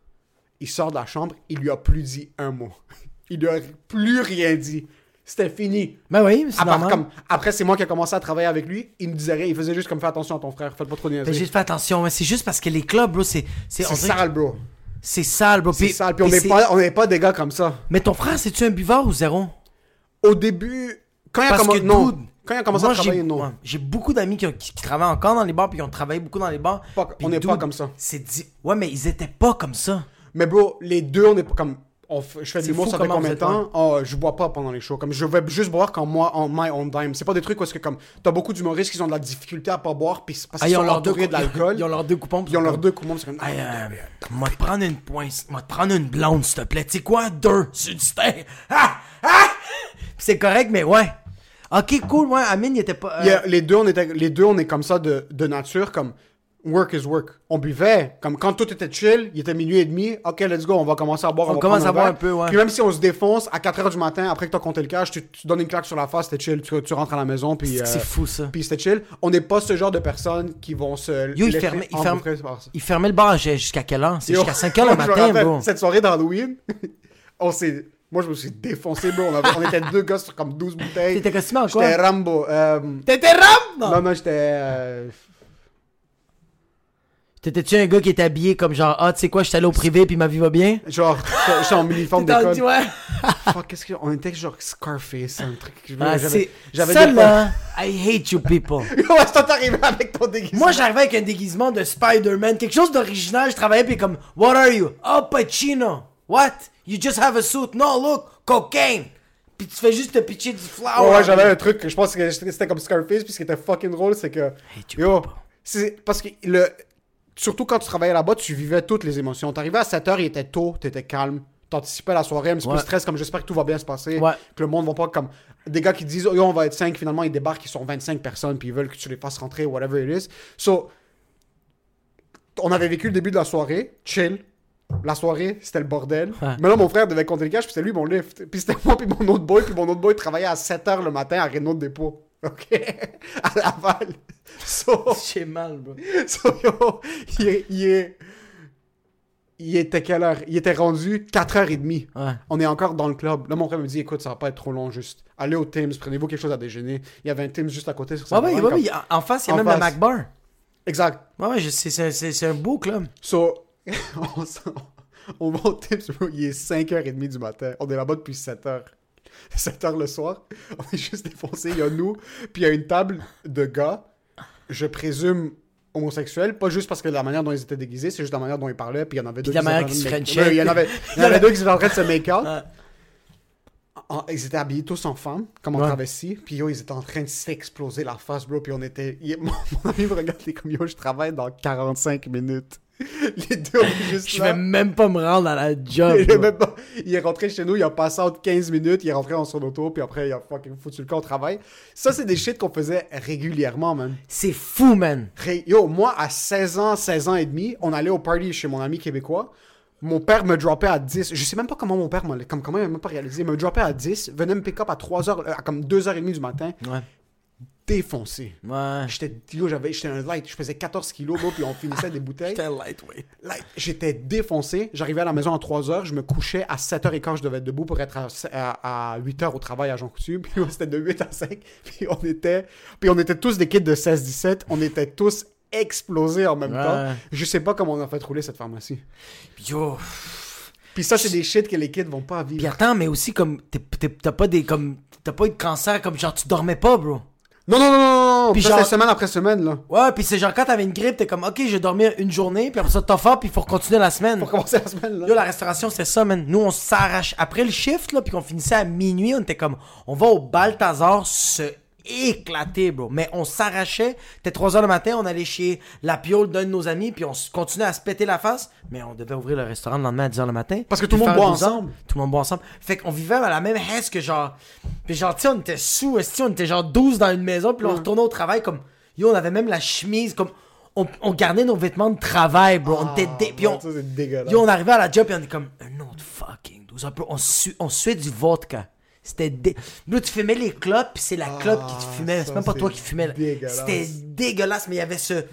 il sort de la chambre, il lui a plus dit un mot. Il lui a plus rien dit. C'était fini. Ben oui, c'est normal. comme, après, c'est moi qui ai commencé à travailler avec lui. Il me disait rien. Il faisait juste comme fais attention à ton frère. Fais pas trop de Fais niaiseries. juste fais attention, mais c'est juste parce que les clubs, bro, c'est. C'est que- sale, bro. C'est sale, bro. C'est sale. Puis on n'est pas, on pas des gars comme ça. Mais ton frère, c'est-tu un buveur ou zéro? Au début, quand il a non. Quand il a commencé Moi, à travailler, non. ouais, J'ai beaucoup d'amis qui, ont- qui- qui travaillent encore dans les bars, puis qui ont travaillé beaucoup dans les bars. Pas- on n'est pas comme ça. C'est dit. Ouais, mais ils étaient pas comme ça. Mais bro, les deux, on est pas comme. on f- je fais du l'humour, ça fait combien de temps? Oh, Je bois pas pendant les shows. Comme je vais juste boire quand moi, en my own dime. C'est pas des trucs parce que comme. T'as beaucoup d'humoristes qui ont de la difficulté à pas boire, puis parce Ah, qu'ils ils ont sont leurs deux, entourés de l'alcool. ils ont leurs deux coupons. Ils ont leurs deux coups. C'est comme. Hey, euh, moi te prendre une pointe, moi te prendre une blonde, s'il te plaît. Tu sais quoi? Deux sur du steak? Ah! Ah! C'est correct, mais ouais. Ok, cool, ouais, Amine, il était pas. euh, les, deux, on était, les deux, on est comme ça de, de nature, comme work is work. On buvait, comme quand tout était chill, il était minuit et demi, ok, let's go, on va commencer à boire. On va commence à boire un peu, ouais. Puis même si on se défonce à 4h du matin, après que t'as compté le cash, tu, tu donnes une claque sur la face, t'es chill, tu, tu rentres à la maison, puis. c'est euh, c'est fou, ça. puis c'était chill. On n'est pas ce genre de personnes qui vont se. Yo, il fermait- il ferme-. Il fermait le bar jusqu'à quelle heure? C'est jusqu'à 5 heures le matin, bro. Cette soirée d'Halloween, on s'est. Moi, je me suis défoncé, bro. On, avait- on était deux gars sur comme 12 bouteilles. T'étais costumé en J'étais quoi? Rambo. euh, T'étais rap? Non. Non, j'étais. euh, T'étais-tu un gars qui était habillé comme genre, ah, tu sais quoi, j'étais allé au privé puis ma vie va bien? Genre, j'étais- en uniforme d'école. ouais. Fuck, qu'est-ce que. On était genre Scarface, un truc. que je- Ah, j'avais- Ça là, I hate you people. Ouais, toi t'arrivé avec ton déguisement. Moi, j'arrivais avec un déguisement de Spider-Man, quelque chose d'original. Je travaillais, puis comme, What are you? Oh, Pacino. What? You just have a suit. No, look, cocaine. Puis tu fais juste te pitcher du flower. Ouais, ouais, j'avais un truc que je pense que c'était comme Scarface, puis ce qui était fucking drôle, c'est que. tu Yo, parce que le. Surtout quand tu travaillais là-bas, tu vivais toutes les émotions. T'arrivais à 7h, il était tôt, t'étais calme. T'anticipais la soirée, un petit peu Ouais. stress, comme j'espère que tout va bien se passer. Ouais. Que le monde va pas comme. Des gars qui disent, yo, on va être 5, finalement, ils débarquent, ils sont 25 personnes, puis ils veulent que tu les fasses rentrer, whatever it is. So, on avait vécu le début de la soirée, chill. La soirée, c'était le bordel. Ouais. Mais là, mon frère devait compter le cash, puis c'était lui mon lift. Puis c'était moi, puis mon autre boy, puis mon autre boy travaillait à 7h le matin à Renault de dépôt. OK? à Laval. So, J'ai mal, bro. so, yo, il, est- il est- il était quelle heure? Il était rendu 4h30. Ouais. On est encore dans le club. Là, mon frère me dit, écoute, ça va pas être trop long, juste. Allez au Tim's, prenez-vous quelque chose à déjeuner. Il y avait un Tim's juste à côté sur Ouais, ouais, ouais, ouais, en- en face, il y a En même le face. Mac Bar. Exact. Ouais, ouais, c'est un beau club. So, on, on va au Tips, bro, il est 5h30 du matin. On est là-bas depuis 7h. 7h le soir. On est juste défoncé. Il y a nous, puis il y a une table de gars, je présume homosexuels, pas juste parce que la manière dont ils étaient déguisés, c'est juste la manière dont ils parlaient, puis il y en avait deux qui Il y en avait, il y en avait deux qui étaient en train de se. En- Ils étaient habillés tous en femmes, comme en Ouais. travesti. Puis yo, ils étaient en train de s'exploser la face, bro. Puis on était. Mon, ami me est comme yo, je travaille dans 45 minutes. Les deux, juste Je vais même pas me rendre à la job. Il est, bro. même pas- il est rentré chez nous, il a passé entre 15 minutes, il est rentré dans son auto, puis après, il a fucking foutu le camp au travail. Ça, c'est des shit qu'on faisait régulièrement, man. C'est fou, man. Yo, moi, à 16 ans, 16 ans et demi, on allait au party chez mon ami québécois. Mon père me droppait à 10. Je sais même pas comment mon père m'a comme comment il m'a même pas réalisé. Il me droppait à 10, venait me pick up à 3 heures, euh, à comme 2h30 du matin, Ouais. Défoncé. Ouais. J'étais, yo, j'avais, j'étais un light, je faisais 14 kilos, bro, puis on finissait des bouteilles. J'étais lightweight. Là, J'étais défoncé. J'arrivais à la maison à 3h. Je me couchais à 7h15. Je devais être debout pour être à, à, 8h au travail à Jean Coutu. Puis c'était de 8 à 5. Puis on était, puis on était tous des kids de 16-17. On était tous explosés en même Ouais. temps. Je sais pas comment on a fait rouler cette pharmacie. Yo. Puis ça, c'est des shit que les kids vont pas Puis vivre. attends, mais aussi comme t'as pas des comme t'as pas eu de cancer comme genre tu dormais pas, bro. Non, non, non, non, non. Puis genre- semaine après semaine, là. Ouais, puis c'est genre quand t'avais une grippe, t'es comme ok, je vais dormir une journée, puis après ça t'as faim, puis faut continuer la semaine. Pour commencer la semaine, là. Yo, la restauration, c'est ça, man. Nous, on s'arrache. Après le shift, là, puis qu'on finissait à minuit, on était comme, on va au Balthazar se éclaté, bro. Mais on s'arrachait. T'es 3 heures le matin, on allait chez la piole d'un de nos amis, puis on continuait à se péter la face. Mais on devait ouvrir le restaurant le lendemain à 10 heures le matin. Parce que tout le monde boit 12 heures. ensemble. Tout le monde boit ensemble. Fait qu'on vivait à la même haisse que genre. Puis genre, tu on était sous, on était genre 12 dans une maison, puis là, on retournait au travail comme. Yo, on avait même la chemise, comme. On, on gardait nos vêtements de travail, bro. on était. dé- puis on, Ah, Ça. Yo, on arrivait à la job et on est comme un autre fucking 12 heures. On, su, on suait du vodka. C'était dé... Bro, tu fumais les clopes, puis c'est la clope qui te fumait. ça, C'est même pas toi qui fumais. là. dégueulasse. C'était dégueulasse, mais il y avait ce.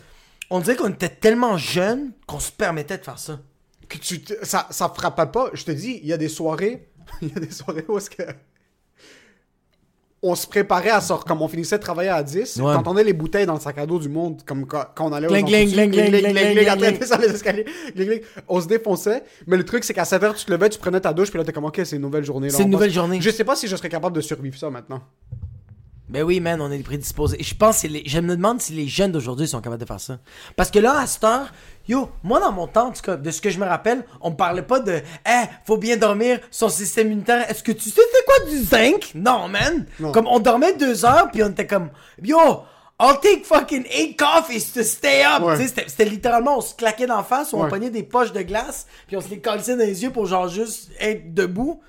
On dirait qu'on était tellement jeunes qu'on se permettait de faire ça. que tu te- ça, ça frappait pas. Je te dis, il y a des soirées, il y a des soirées où est-ce que on se préparait à sortir, comme on finissait de travailler à 10, Ouais. t'entendais les bouteilles dans le sac à dos du monde, comme quand, on allait aux on se défonçait, mais le truc c'est qu'à 7h tu te levais, tu prenais ta douche, puis là t'es comme ok, c'est une nouvelle journée. C'est une nouvelle journée. Je sais pas si je serais capable de survivre ça maintenant. Ben oui, man, on est prédisposés. Et je pense que c'est les... je me demande si les jeunes d'aujourd'hui sont capables de faire ça. Parce que là, à cette heure, yo, moi dans mon temps, en tout cas, de ce que je me rappelle, on me parlait pas de Eh, faut bien dormir, son système immunitaire. Est-ce que tu sais c'est quoi du zinc? Non, man. Non. Comme on dormait deux heures, puis on était comme Yo, I'll take fucking eight coffees to stay up. Ouais. Tu sais, C'était c'était littéralement, on se claquait d'en face, on Ouais. pognait des poches de glace, puis on se les collait dans les yeux pour genre juste être debout.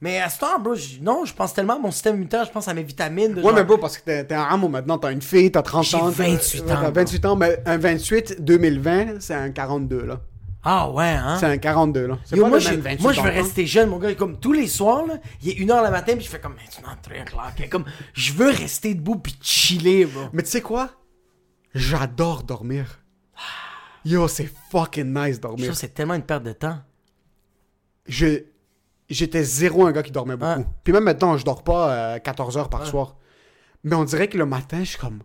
Mais à ce temps, bro, non, je pense tellement à mon système immunitaire, je pense à mes vitamines. de Ouais, genre- mais bro, parce que t'es t'es un amo maintenant, t'as une fille, t'as 30 J'ai ans. t'as- 28 ouais, ans, T'as 28 ans, mais un 28 2020, c'est un 42 là. Ah ouais, hein? C'est un 42 là. C'est Yo, pas moi, le je, même 28 moi, je veux rester jeune, mon gars. Comme tous les soirs, là, il est 1h le matin, puis je fais comme, not 3 o'clock. Comme, je veux rester debout puis chiller, bro. Mais tu sais quoi? J'adore dormir. Yo, c'est fucking nice Je dormir. trouve que c'est tellement une perte de temps. Je, j'étais zéro un gars qui dormait beaucoup. Ouais. Puis même maintenant, je dors pas euh, 14 heures par Ouais. soir. Mais on dirait que le matin, je suis comme,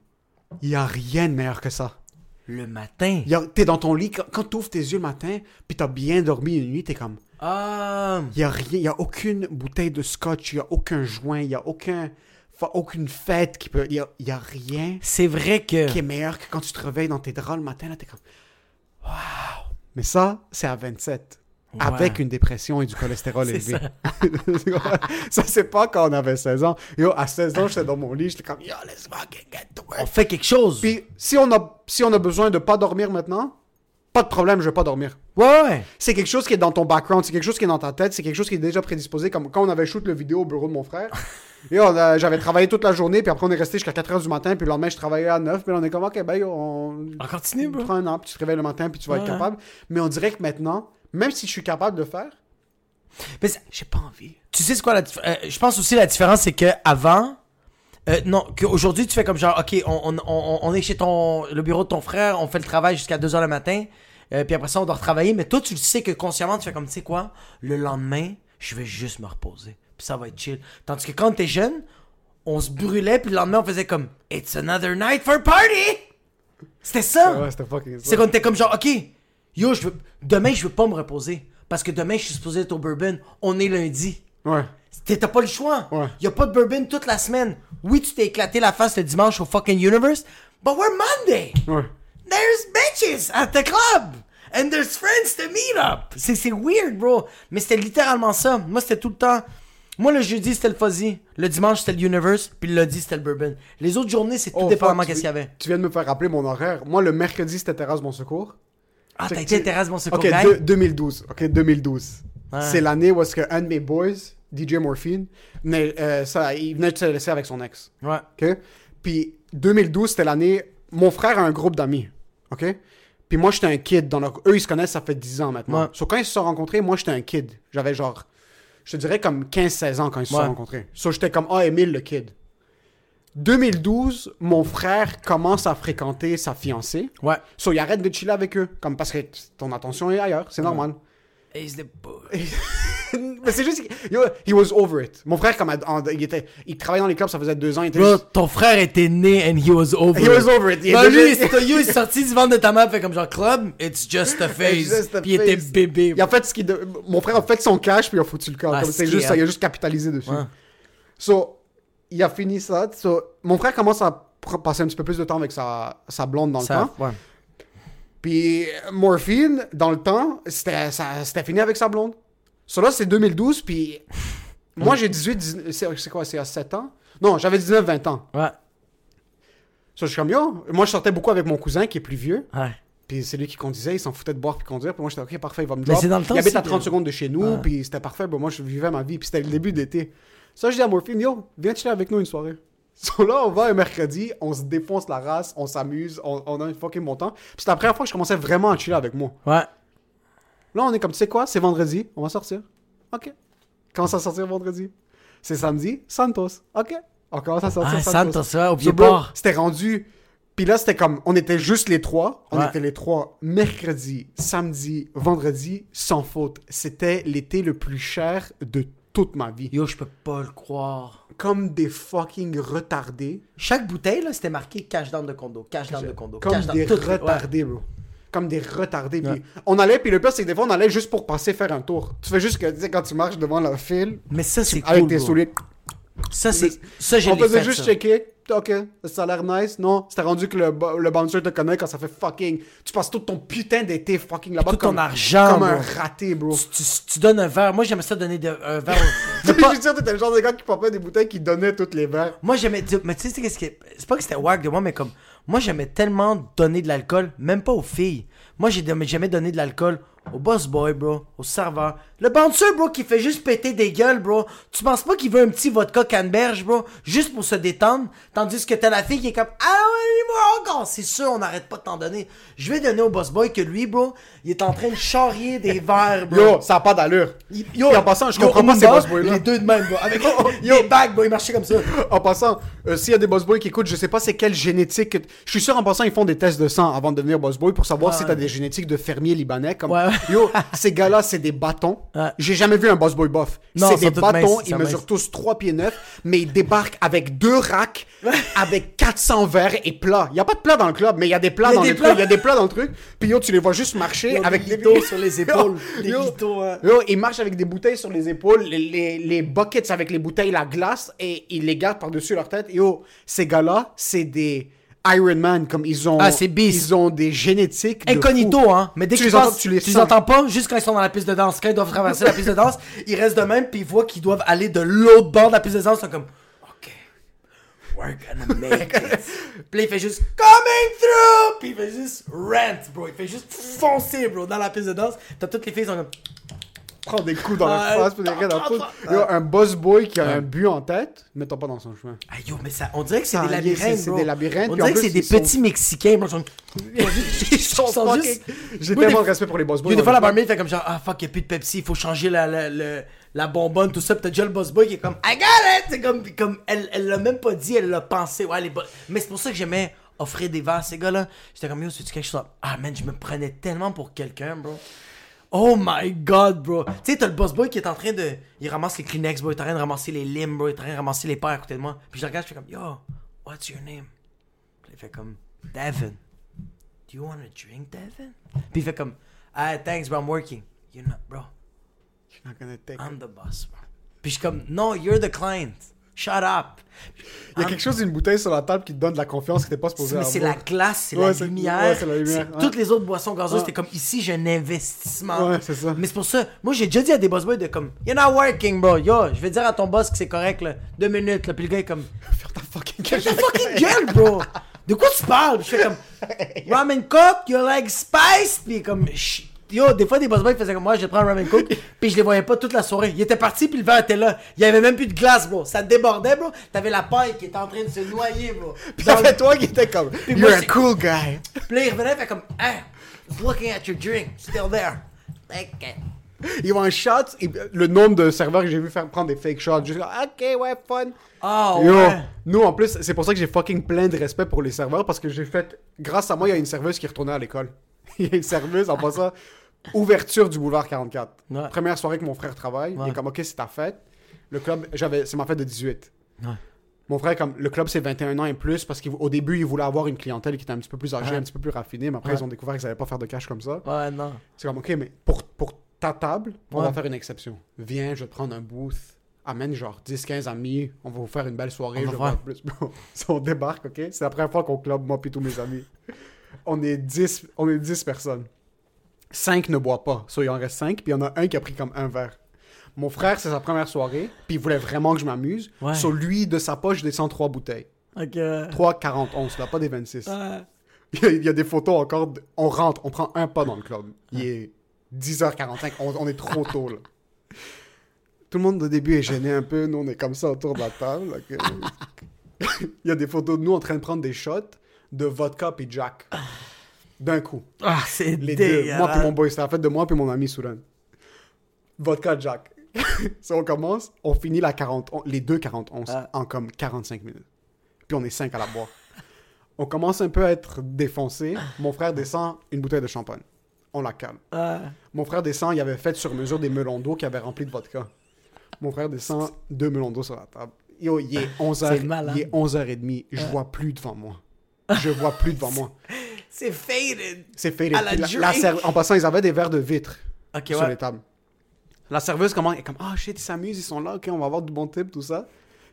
il y a rien de meilleur que ça. Le matin? T'es dans ton lit, quand, quand t'ouvres tes yeux le matin, puis t'as bien dormi une nuit, t'es comme, Ah. il y a rien, il y a aucune bouteille de scotch, il y a aucun joint, il y a aucun, aucune fête qui peut, il y a, y a rien C'est vrai que. qui est meilleur que quand tu te réveilles dans tes draps le matin, là, t'es comme, waouh. Mais ça, c'est à 27. Avec une dépression et du cholestérol élevé. ça, c'est pas quand on avait 16 ans. Yo, à 16 ans, j'étais dans mon lit, j'étais comme, yo, let's fucking get to On work. fait quelque chose. Puis, si on, a, si on a besoin de pas dormir maintenant, pas de problème, je vais pas dormir. Ouais, ouais. C'est quelque chose qui est dans ton background, c'est quelque chose qui est dans ta tête, c'est quelque chose qui est déjà prédisposé. Comme quand on avait shoot le vidéo au bureau de mon frère. Et on a- j'avais travaillé toute la journée, puis après on est resté jusqu'à 4h du matin, puis le lendemain je travaillais à 9, puis on est comme, ok, ben on, On continue, bro. prends un an, puis tu te réveilles le matin, puis tu vas être Ouais. capable. Mais on dirait que maintenant, même si je suis capable de le faire, Mais j'ai pas envie. Tu sais c'est quoi la dif- euh, Je pense aussi la différence, c'est que avant. euh, non, qu'aujourd'hui tu fais comme genre, ok, on, on, on, on est chez ton, le bureau de ton frère, on fait le travail jusqu'à 2h le matin, euh, puis après ça on doit retravailler, mais toi tu le sais que consciemment tu fais comme, tu sais quoi, le lendemain, je vais juste me reposer, puis ça va être chill. Tandis que quand t'es jeune, on se brûlait, puis le lendemain on faisait comme, it's another night for party! C'était ça! Ouais, c'était fucking ça. C'est qu'on était comme genre, ok, yo, je veux, demain je veux pas me reposer, parce que demain je suis supposé être au bourbon, on est lundi. Ouais. T'as pas le choix. Ouais. Y a pas de bourbon toute la semaine. Oui, tu t'es éclaté la face le dimanche au fucking Universe, but we're Monday. Ouais. There's bitches at the club. And there's friends to meet up. C'est c'est weird, bro. Mais c'était littéralement ça. Moi, c'était tout le temps. Moi, le jeudi, c'était le fuzzy. Le dimanche, c'était le Universe. Puis le lundi, c'était le bourbon. Les autres journées, c'est tout Oh, dépendamment qu'est-ce qu'il y avait. Tu viens de me faire rappeler mon horaire. Moi, le mercredi, c'était Terrasse Bon Secours. Ah, t'as été intéressé mon Ok, gang? deux- 2012. Ok, 2012. Ouais. C'est l'année où est-ce qu'un de mes boys, DJ Morphine, venait, euh, ça, il venait de se laisser avec son ex. Ouais. OK? Puis 2012, c'était l'année. Mon frère a un groupe d'amis. OK? Puis moi, j'étais un kid. Dans leur... Eux, ils se connaissent, ça fait 10 ans maintenant. Ouais. So, quand ils se sont rencontrés, moi, j'étais un kid. J'avais genre. Je te dirais comme 15-16 ans quand ils se Ouais. sont rencontrés. So, j'étais comme Ah, Emile, le kid. 2012, mon frère commence à fréquenter sa fiancée. Ouais. So, il arrête de chiller avec eux. Comme parce que ton attention est ailleurs. C'est normal. Ace the boy. Mais c'est juste. Yo, he was over it. Mon frère, comme, en- il, était, il travaillait dans les clubs, ça faisait deux ans. Il était Bro, juste- ton frère était né and he was over He it. was over it. Il Bah, était lui, juste- c'est yo, il est sorti du ventre de ta mère, fait comme genre club, it's just a phase. just a Puis il était phase. bébé. Il a fait ce qu'il. de- Mon frère a fait son cash, puis il a foutu le corps. Ah, Comme c'est juste ça, hein. il a juste capitalisé dessus. Ouais. So, il a fini ça. So, mon frère commence à passer un petit peu plus de temps avec sa, sa blonde dans le temps. ouais. Puis Morphine, dans le temps, c'était fini avec sa blonde. So là, c'est 2012, puis moi j'ai 18, 19 c'est quoi, c'est à 7 ans? Non, j'avais 19, 20 ans. Ouais. So, je suis comme, yo, moi, je sortais beaucoup avec mon cousin qui est plus vieux. Ouais. Puis c'est lui qui conduisait, il s'en foutait de boire puis conduire. Puis moi, j'étais, ok, parfait, il va me drop. c'est dans le temps il habite à 30 que- secondes de chez nous, Ouais. puis c'était parfait. Bon, moi, je vivais ma vie. Puis c'était le début d'été. Ça, je dis à Morphine, yo, viens chiller avec nous une soirée. So là, on va un mercredi, on se défonce la race, on s'amuse, on, on a un fucking bon temps. Puis c'était la première fois que je commençais vraiment à chiller avec moi. Ouais. Là, on est comme, tu sais quoi, c'est vendredi, on va sortir. Ok. Commence à sortir vendredi? C'est samedi, Santos. Ok. On commence à sortir Ah, Santos. Santos, ouais, au vieux port. C'était rendu. Puis là, c'était comme, on était juste les trois. On Ouais. était les trois mercredi, samedi, vendredi, sans faute. C'était l'été le plus cher de toute ma vie. Yo, je peux pas le croire. Comme des fucking retardés. Chaque bouteille, là, c'était marqué cash down de condo, cash down de condo, Comme cash down. des retardés, bro. Comme des retardés. Puis on allait, puis le pire, c'est que des fois, on allait juste pour passer faire un tour. Tu fais juste que, tu sais, quand tu marches devant la file, Mais ça, c'est avec cool, tes bro. souliers, Ça, c'est... Ça, j'ai on faisait fait, juste ça. checker. Ok, ça a l'air nice. Non, c'était rendu que le, le bouncer te connaît quand ça fait fucking. Tu passes tout ton putain d'été fucking là-bas Tout comme, ton argent, comme un raté, bro. Tu, tu- tu donnes un verre. Moi, j'aimais ça donner de- un verre. au- Je suis sûr t'étais le genre de gars qui pompait des bouteilles qui donnaient toutes les verres. Moi, j'aimais. Mais tu sais, c'est qu'est-ce que. C'est pas que c'était wack de moi, mais comme. Moi, j'aimais tellement donner de l'alcool, même pas aux filles. Moi, j'ai jamais donné de l'alcool au boss boy, bro, au serveur. Le bouncer, bro, qui fait juste péter des gueules, bro. Tu penses pas qu'il veut un petit vodka canneberge, bro, juste pour se détendre, tandis que t'as la fille qui est comme Ah ouais, moi encore. C'est sûr, on n'arrête pas de t'en donner. Je vais donner au boss boy que lui, bro, il est en train de charrier des verres, bro. Yo, ça a pas d'allure. Il- Yo, en passant, je yo, comprends pas ces boss boys-là. Les deux de même, bro. Avec les bags, bro, ils marchaient comme ça. En passant, euh, s'il y a des boss boys qui écoutent, je sais pas c'est quelle génétique. que- Je suis sûr en passant, ils font des tests de sang avant de devenir boss boy pour savoir Ouais, si ouais. t'as des génétiques de fermiers libanais. Comme, ouais. yo, ces gars-là, c'est des bâtons. Ouais. J'ai jamais vu un boss boy buff. Non, C'est des bâtons, ils mesurent tous 3 pieds 9, mais ils débarquent avec deux racks, avec 400 verres et plats. Il y a pas de plats dans le club, mais il y a des plats Il y a dans des le truc. Il y a des plats dans le truc. Puis yo, tu les vois juste marcher Yo, avec des des litos sur les épaules. Des Yo, litos, hein. Yo, ils marchent avec des bouteilles sur les épaules, les, les, les buckets avec les bouteilles, la glace, et ils les gardent par-dessus leur tête. Yo, ces gars-là, c'est des Iron Man, comme ils ont. Ah. Ils ont des génétiques. Incognito, hein. Mais dès Tu que les tu passes, entends, tu les tu les entends pas, juste quand ils sont dans la piste de danse. Quand ils doivent traverser la piste de danse, ils restent de même, puis ils voient qu'ils doivent aller de l'autre bord de la piste de danse. Ils sont comme, OK, we're gonna make it. puis il fait juste, coming through! Puis il fait juste rant, bro. Il fait juste foncer, bro, dans la piste de danse. T'as toutes les filles qui sont comme, Des coups dans Ah, la face, puis des raies dans ah, ah, Yo, un boss boy qui a un but en tête, mettons pas dans son chemin. ah yo, mais ça, on dirait que c'est des labyrinthes, c'est bro. des labyrinthes, On puis dirait que c'est des petits Mexicains, bro. Ils sont, juste- J'ai tellement de respect pour les boss boys. Des fois, la barmaid fait comme genre, ah fuck, y'a plus de Pepsi, il faut changer la, la, la, la bonbonne, tout ça. Pis t'as déjà le boss boy qui est comme, I got it! C'est comme, comme elle, elle l'a même pas dit, elle l'a pensé. Ouais, les Mais c'est pour ça que j'aimais offrir des verres à ces gars-là. J'étais comme, yo, c'est-tu quelque chose? Ah man, je me prenais tellement pour quelqu'un, bro. Oh my god, bro. Tu sais, t'as le boss boy qui est en train de. Il ramasse les Kleenex, bro. Il est en train de ramasser les limes, bro. Il est en train de ramasser les paires à côté de moi. Puis je le regarde, je fais comme, yo, what's your name? Puis il fait comme, Devin. Do you want a drink, Devin? Puis il fait comme, ah, thanks, bro, I'm working. You're not, bro. I'm not gonna take it. I'm the boss, bro. Puis je suis comme, no, you're the client. Shut up. Il y a quelque chose d'une bouteille sur la table qui te donne de la confiance que t'es pas supposé Mais avoir. c'est la glace, c'est Ouais, la lumière. ouais, c'est la lumière, ouais. Toutes les autres boissons gazeuses, c'était comme ici, j'ai un investissement. Ouais, c'est ça. Mais c'est pour ça, moi j'ai déjà dit à des boss boys de comme, you're not working, bro. Yo, je vais dire à ton boss que c'est correct, là. Deux minutes, là. Puis le gars est comme, Faire ta fucking Ferme ta fucking gueule, bro. De quoi tu parles? Je fais comme, ramen coke, you like spice? Puis comme, Chut. Yo, des fois des boss boys faisaient comme moi, je prendre un ramen coke, puis je les voyais pas toute la soirée. Ils étaient partis, puis le verre était là. Il y avait même plus de glace, bro. Ça débordait, bro. T'avais la paille qui était en train de se noyer, bro. Puis le- t'avais toi qui était comme, moi, you're a c'est- cool guy. Puis là, il revenait, fait comme, ah, looking at your drink, still there. Ok. Ils vont un shot, le nombre de serveurs que j'ai vu faire prendre des fake shots, juste comme, ok, ouais, fun. Oh, Yo, ouais. nous en plus, c'est pour ça que j'ai fucking plein de respect pour les serveurs parce que j'ai fait, grâce à moi, il y a une serveuse qui est retournée à l'école. Il y a une serveuse, en passant, ouverture du boulevard 44. Ouais. Première soirée que mon frère travaille, il est comme, ok, c'est ta fête. Le club, j'avais, c'est ma fête de 18. Ouais. Mon frère, comme, le club c'est 21 ans et plus parce qu'au début, il voulait avoir une clientèle qui était un petit peu plus âgée, un petit peu plus raffinée, mais après, ils ont découvert qu'ils n'allaient pas faire de cash comme ça. Ouais, non. C'est comme, ok, mais pour, pour ta table, on va faire une exception. Viens, je vais te prendre un booth. Amène genre 10-15 amis. On va vous faire une belle soirée. On je va plus. On débarque, ok? C'est la première fois qu'on club, moi puis tous mes amis. On est 10, on est 10 personnes. 5 ne boivent pas. So, il en reste 5, puis il y en a un qui a pris comme un verre. Mon frère, c'est sa première soirée, puis il voulait vraiment que je m'amuse. Ouais. So, lui, de sa poche, je descends trois bouteilles. Ok. ouais. 3, 40 onces, là, pas des 26. Ouais. Il y, a, il y a des photos encore. de- on rentre, on prend un pas dans le club. Il est 10h45, on, on est trop tôt, là. Tout le monde au début est gêné un peu. Nous, on est comme ça autour de la table. il y a des photos de nous en train de prendre des shots de vodka et Jack. D'un coup. Ah, c'est Les deux. Moi puis mon boy, c'était la fête de moi puis mon ami Souran. Vodka Jack. ça, on commence, on finit la 40, on- les deux 40 onces Ah. en comme 45 minutes. Puis on est 5 à la boire. On commence un peu à être défoncé. Mon frère descend une bouteille de champagne. On la calme. Ouais. Mon frère descend, il avait fait sur mesure des melons d'eau qu'il avait remplis de vodka. Mon frère descend deux melons d'eau sur la table. Yo, il est 11h, C'est malade. il est 11h30, je vois plus devant moi. Je vois plus devant moi. C'est faded. C'est fait. À la drink. En passant, ils avaient des verres de vitre sur ouais. les tables. La serveuse comment, est comme Ah shit, ils s'amusent, ils sont là, ok, on va avoir du bon type, tout ça.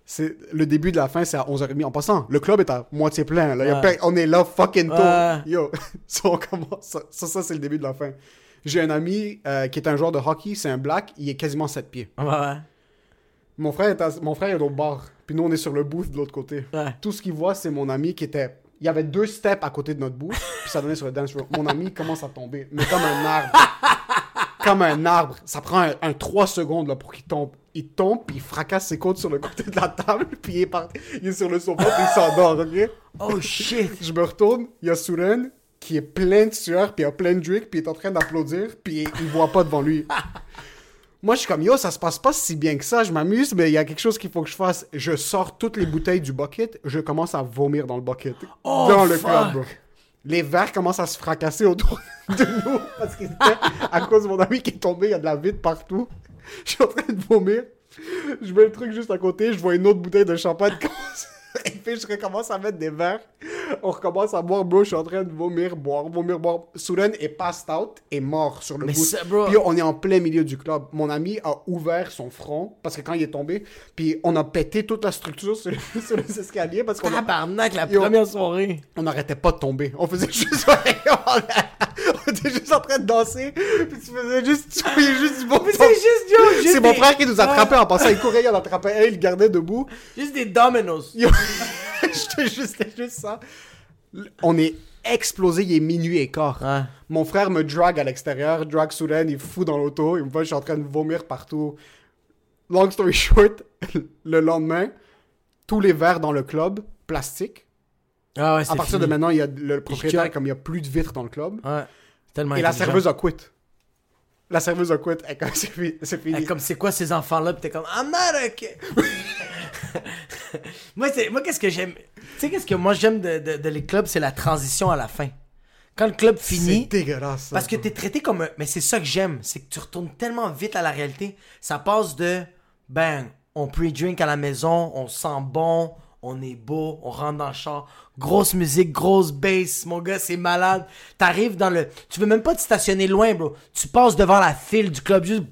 C'est le début de la fin, c'est à 11h30. En passant, le club est à moitié plein. Là. Ouais. on est là fucking tôt. Ouais. Yo, ça, on commence. Ça, ça, ça, c'est le début de la fin. J'ai un ami euh, qui est un joueur de hockey, c'est un black, il est quasiment 7 pieds. Ouais, ouais. Mon frère est, à- mon frère est au bar, puis nous on est sur le booth de l'autre côté. Ouais. Tout ce qu'il voit, c'est mon ami qui était. Il y avait deux steps à côté de notre booth, puis ça donnait sur le dance floor. Mon ami commence à tomber, mais comme un arbre. comme un arbre. Ça prend un, un 3 secondes là, pour qu'il tombe. Il tombe, puis il fracasse ses côtes sur le côté de la table, puis il est, il sur le sofa, puis il s'endort, ok? Oh shit. Je me retourne, il y a Suren qui est plein de sueur, puis il a plein de drink, puis il est en train d'applaudir, puis il voit pas devant lui. Moi, je suis comme, yo, ça se passe pas si bien que ça, je m'amuse, mais il y a quelque chose qu'il faut que je fasse. Je sors toutes les bouteilles du bucket, je commence à vomir dans le bucket. Oh, dans le fuck. club. Les verres commencent à se fracasser autour de nous, parce que à cause de mon ami qui est tombé, il y a de la vide partout. Je suis en train de vomir. Je mets le truc juste à côté, je vois une autre bouteille de champagne. Et puis je recommence à mettre des verres. On recommence à boire, bro. Je suis en train de vomir, boire, vomir, boire. Souren est passed out et mort sur le bout. Puis on est en plein milieu du club. Mon ami a ouvert son front parce que quand il est tombé, puis on a pété toute la structure sur, sur les escaliers parce qu'on a- Tabarnak, la première soirée. on n'arrêtait pas de tomber. On faisait juste. on était juste en train de danser. Puis tu faisais juste. Tu juste du bon Mais c'est juste, C'est mon frère qui nous attrapait en passant. Il courait, il en attrapait un, il le gardait debout. Juste des dominoes. Yo, J'étais juste, juste ça. On est explosé, il est minuit et quart. Ouais. Mon frère me drague à l'extérieur, drague Soudan, il fout dans l'auto, il me voit, je suis en train de vomir partout. Long story short, le lendemain, tous les verres dans le club, plastique. Ah ouais, À partir fini. de maintenant, il y a le propriétaire, comme il n'y a plus de vitres dans le club. Ouais. Tellement Et la serveuse a quitté. La serveuse a quitté. Et comme c'est fini. Eh, comme c'est quoi ces enfants-là, pis t'es comme I'm not okay. Moi, c'est- moi qu'est-ce que j'aime. Tu sais, qu'est-ce que moi j'aime de, de, de les clubs, c'est la transition à la fin. Quand le club C'est finit, dégueulasse. ça. parce que t'es traité comme un. Mais c'est ça que j'aime, c'est que tu retournes tellement vite à la réalité. Ça passe de. Ben, on pre-drink à la maison, on sent bon, on est beau, on rentre dans le char. Grosse musique, grosse bass, mon gars, c'est malade. T'arrives dans le. Tu veux même pas te stationner loin, bro. Tu passes devant la file du club, juste.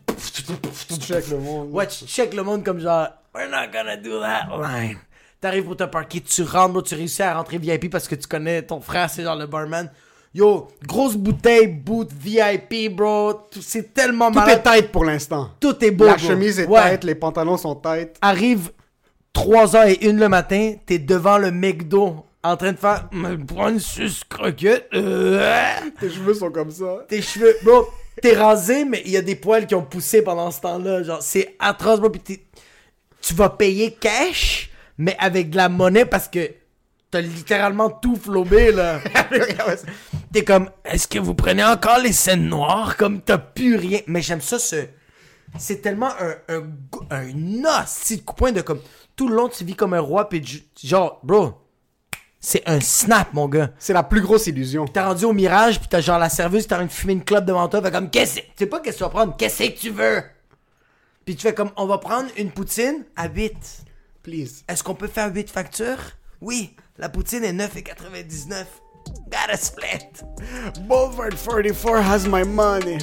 tu check le monde. Ouais, tu check le monde comme genre, we're not gonna do that line. T'arrives pour te parquer, tu rentres, bro, tu réussis à rentrer VIP parce que tu connais ton frère, c'est genre le barman. Yo, grosse bouteille, boot VIP, bro. Tout- C'est tellement Tout malade. est tight pour l'instant. Tout est beau. La bro. chemise est Ouais. tight, les pantalons sont tight. Arrive 3h01 le matin, t'es devant le McDo en train de faire, me prendre une suce croquette. Euh, Tes cheveux sont comme ça. tes cheveux, bro, t'es rasé, mais il y a des poils qui ont poussé pendant ce temps-là. Genre, c'est atroce, bro. Puis tu vas payer cash, mais avec de la monnaie parce que t'as littéralement tout flobé, là. t'es comme, est-ce que vous prenez encore les scènes noires? Comme t'as plus rien? Mais j'aime ça, ce. C'est tellement un, un, un hostie de coup de poing de comme. Tout le long, tu vis comme un roi, pis du- genre, bro. C'est un snap, mon gars. C'est la plus grosse illusion. T'es rendu au mirage, puis t'as genre la serveuse qui est en train de fumer une clope devant toi, fait comme, qu'est-ce que tu sais pas qu'est-ce que tu vas prendre, qu'est-ce que tu veux? Puis tu fais comme, on va prendre une poutine à 8. Please. Est-ce qu'on peut faire 8 factures? Oui, la poutine est 9,99. Gotta split. Bovard 44 has my money.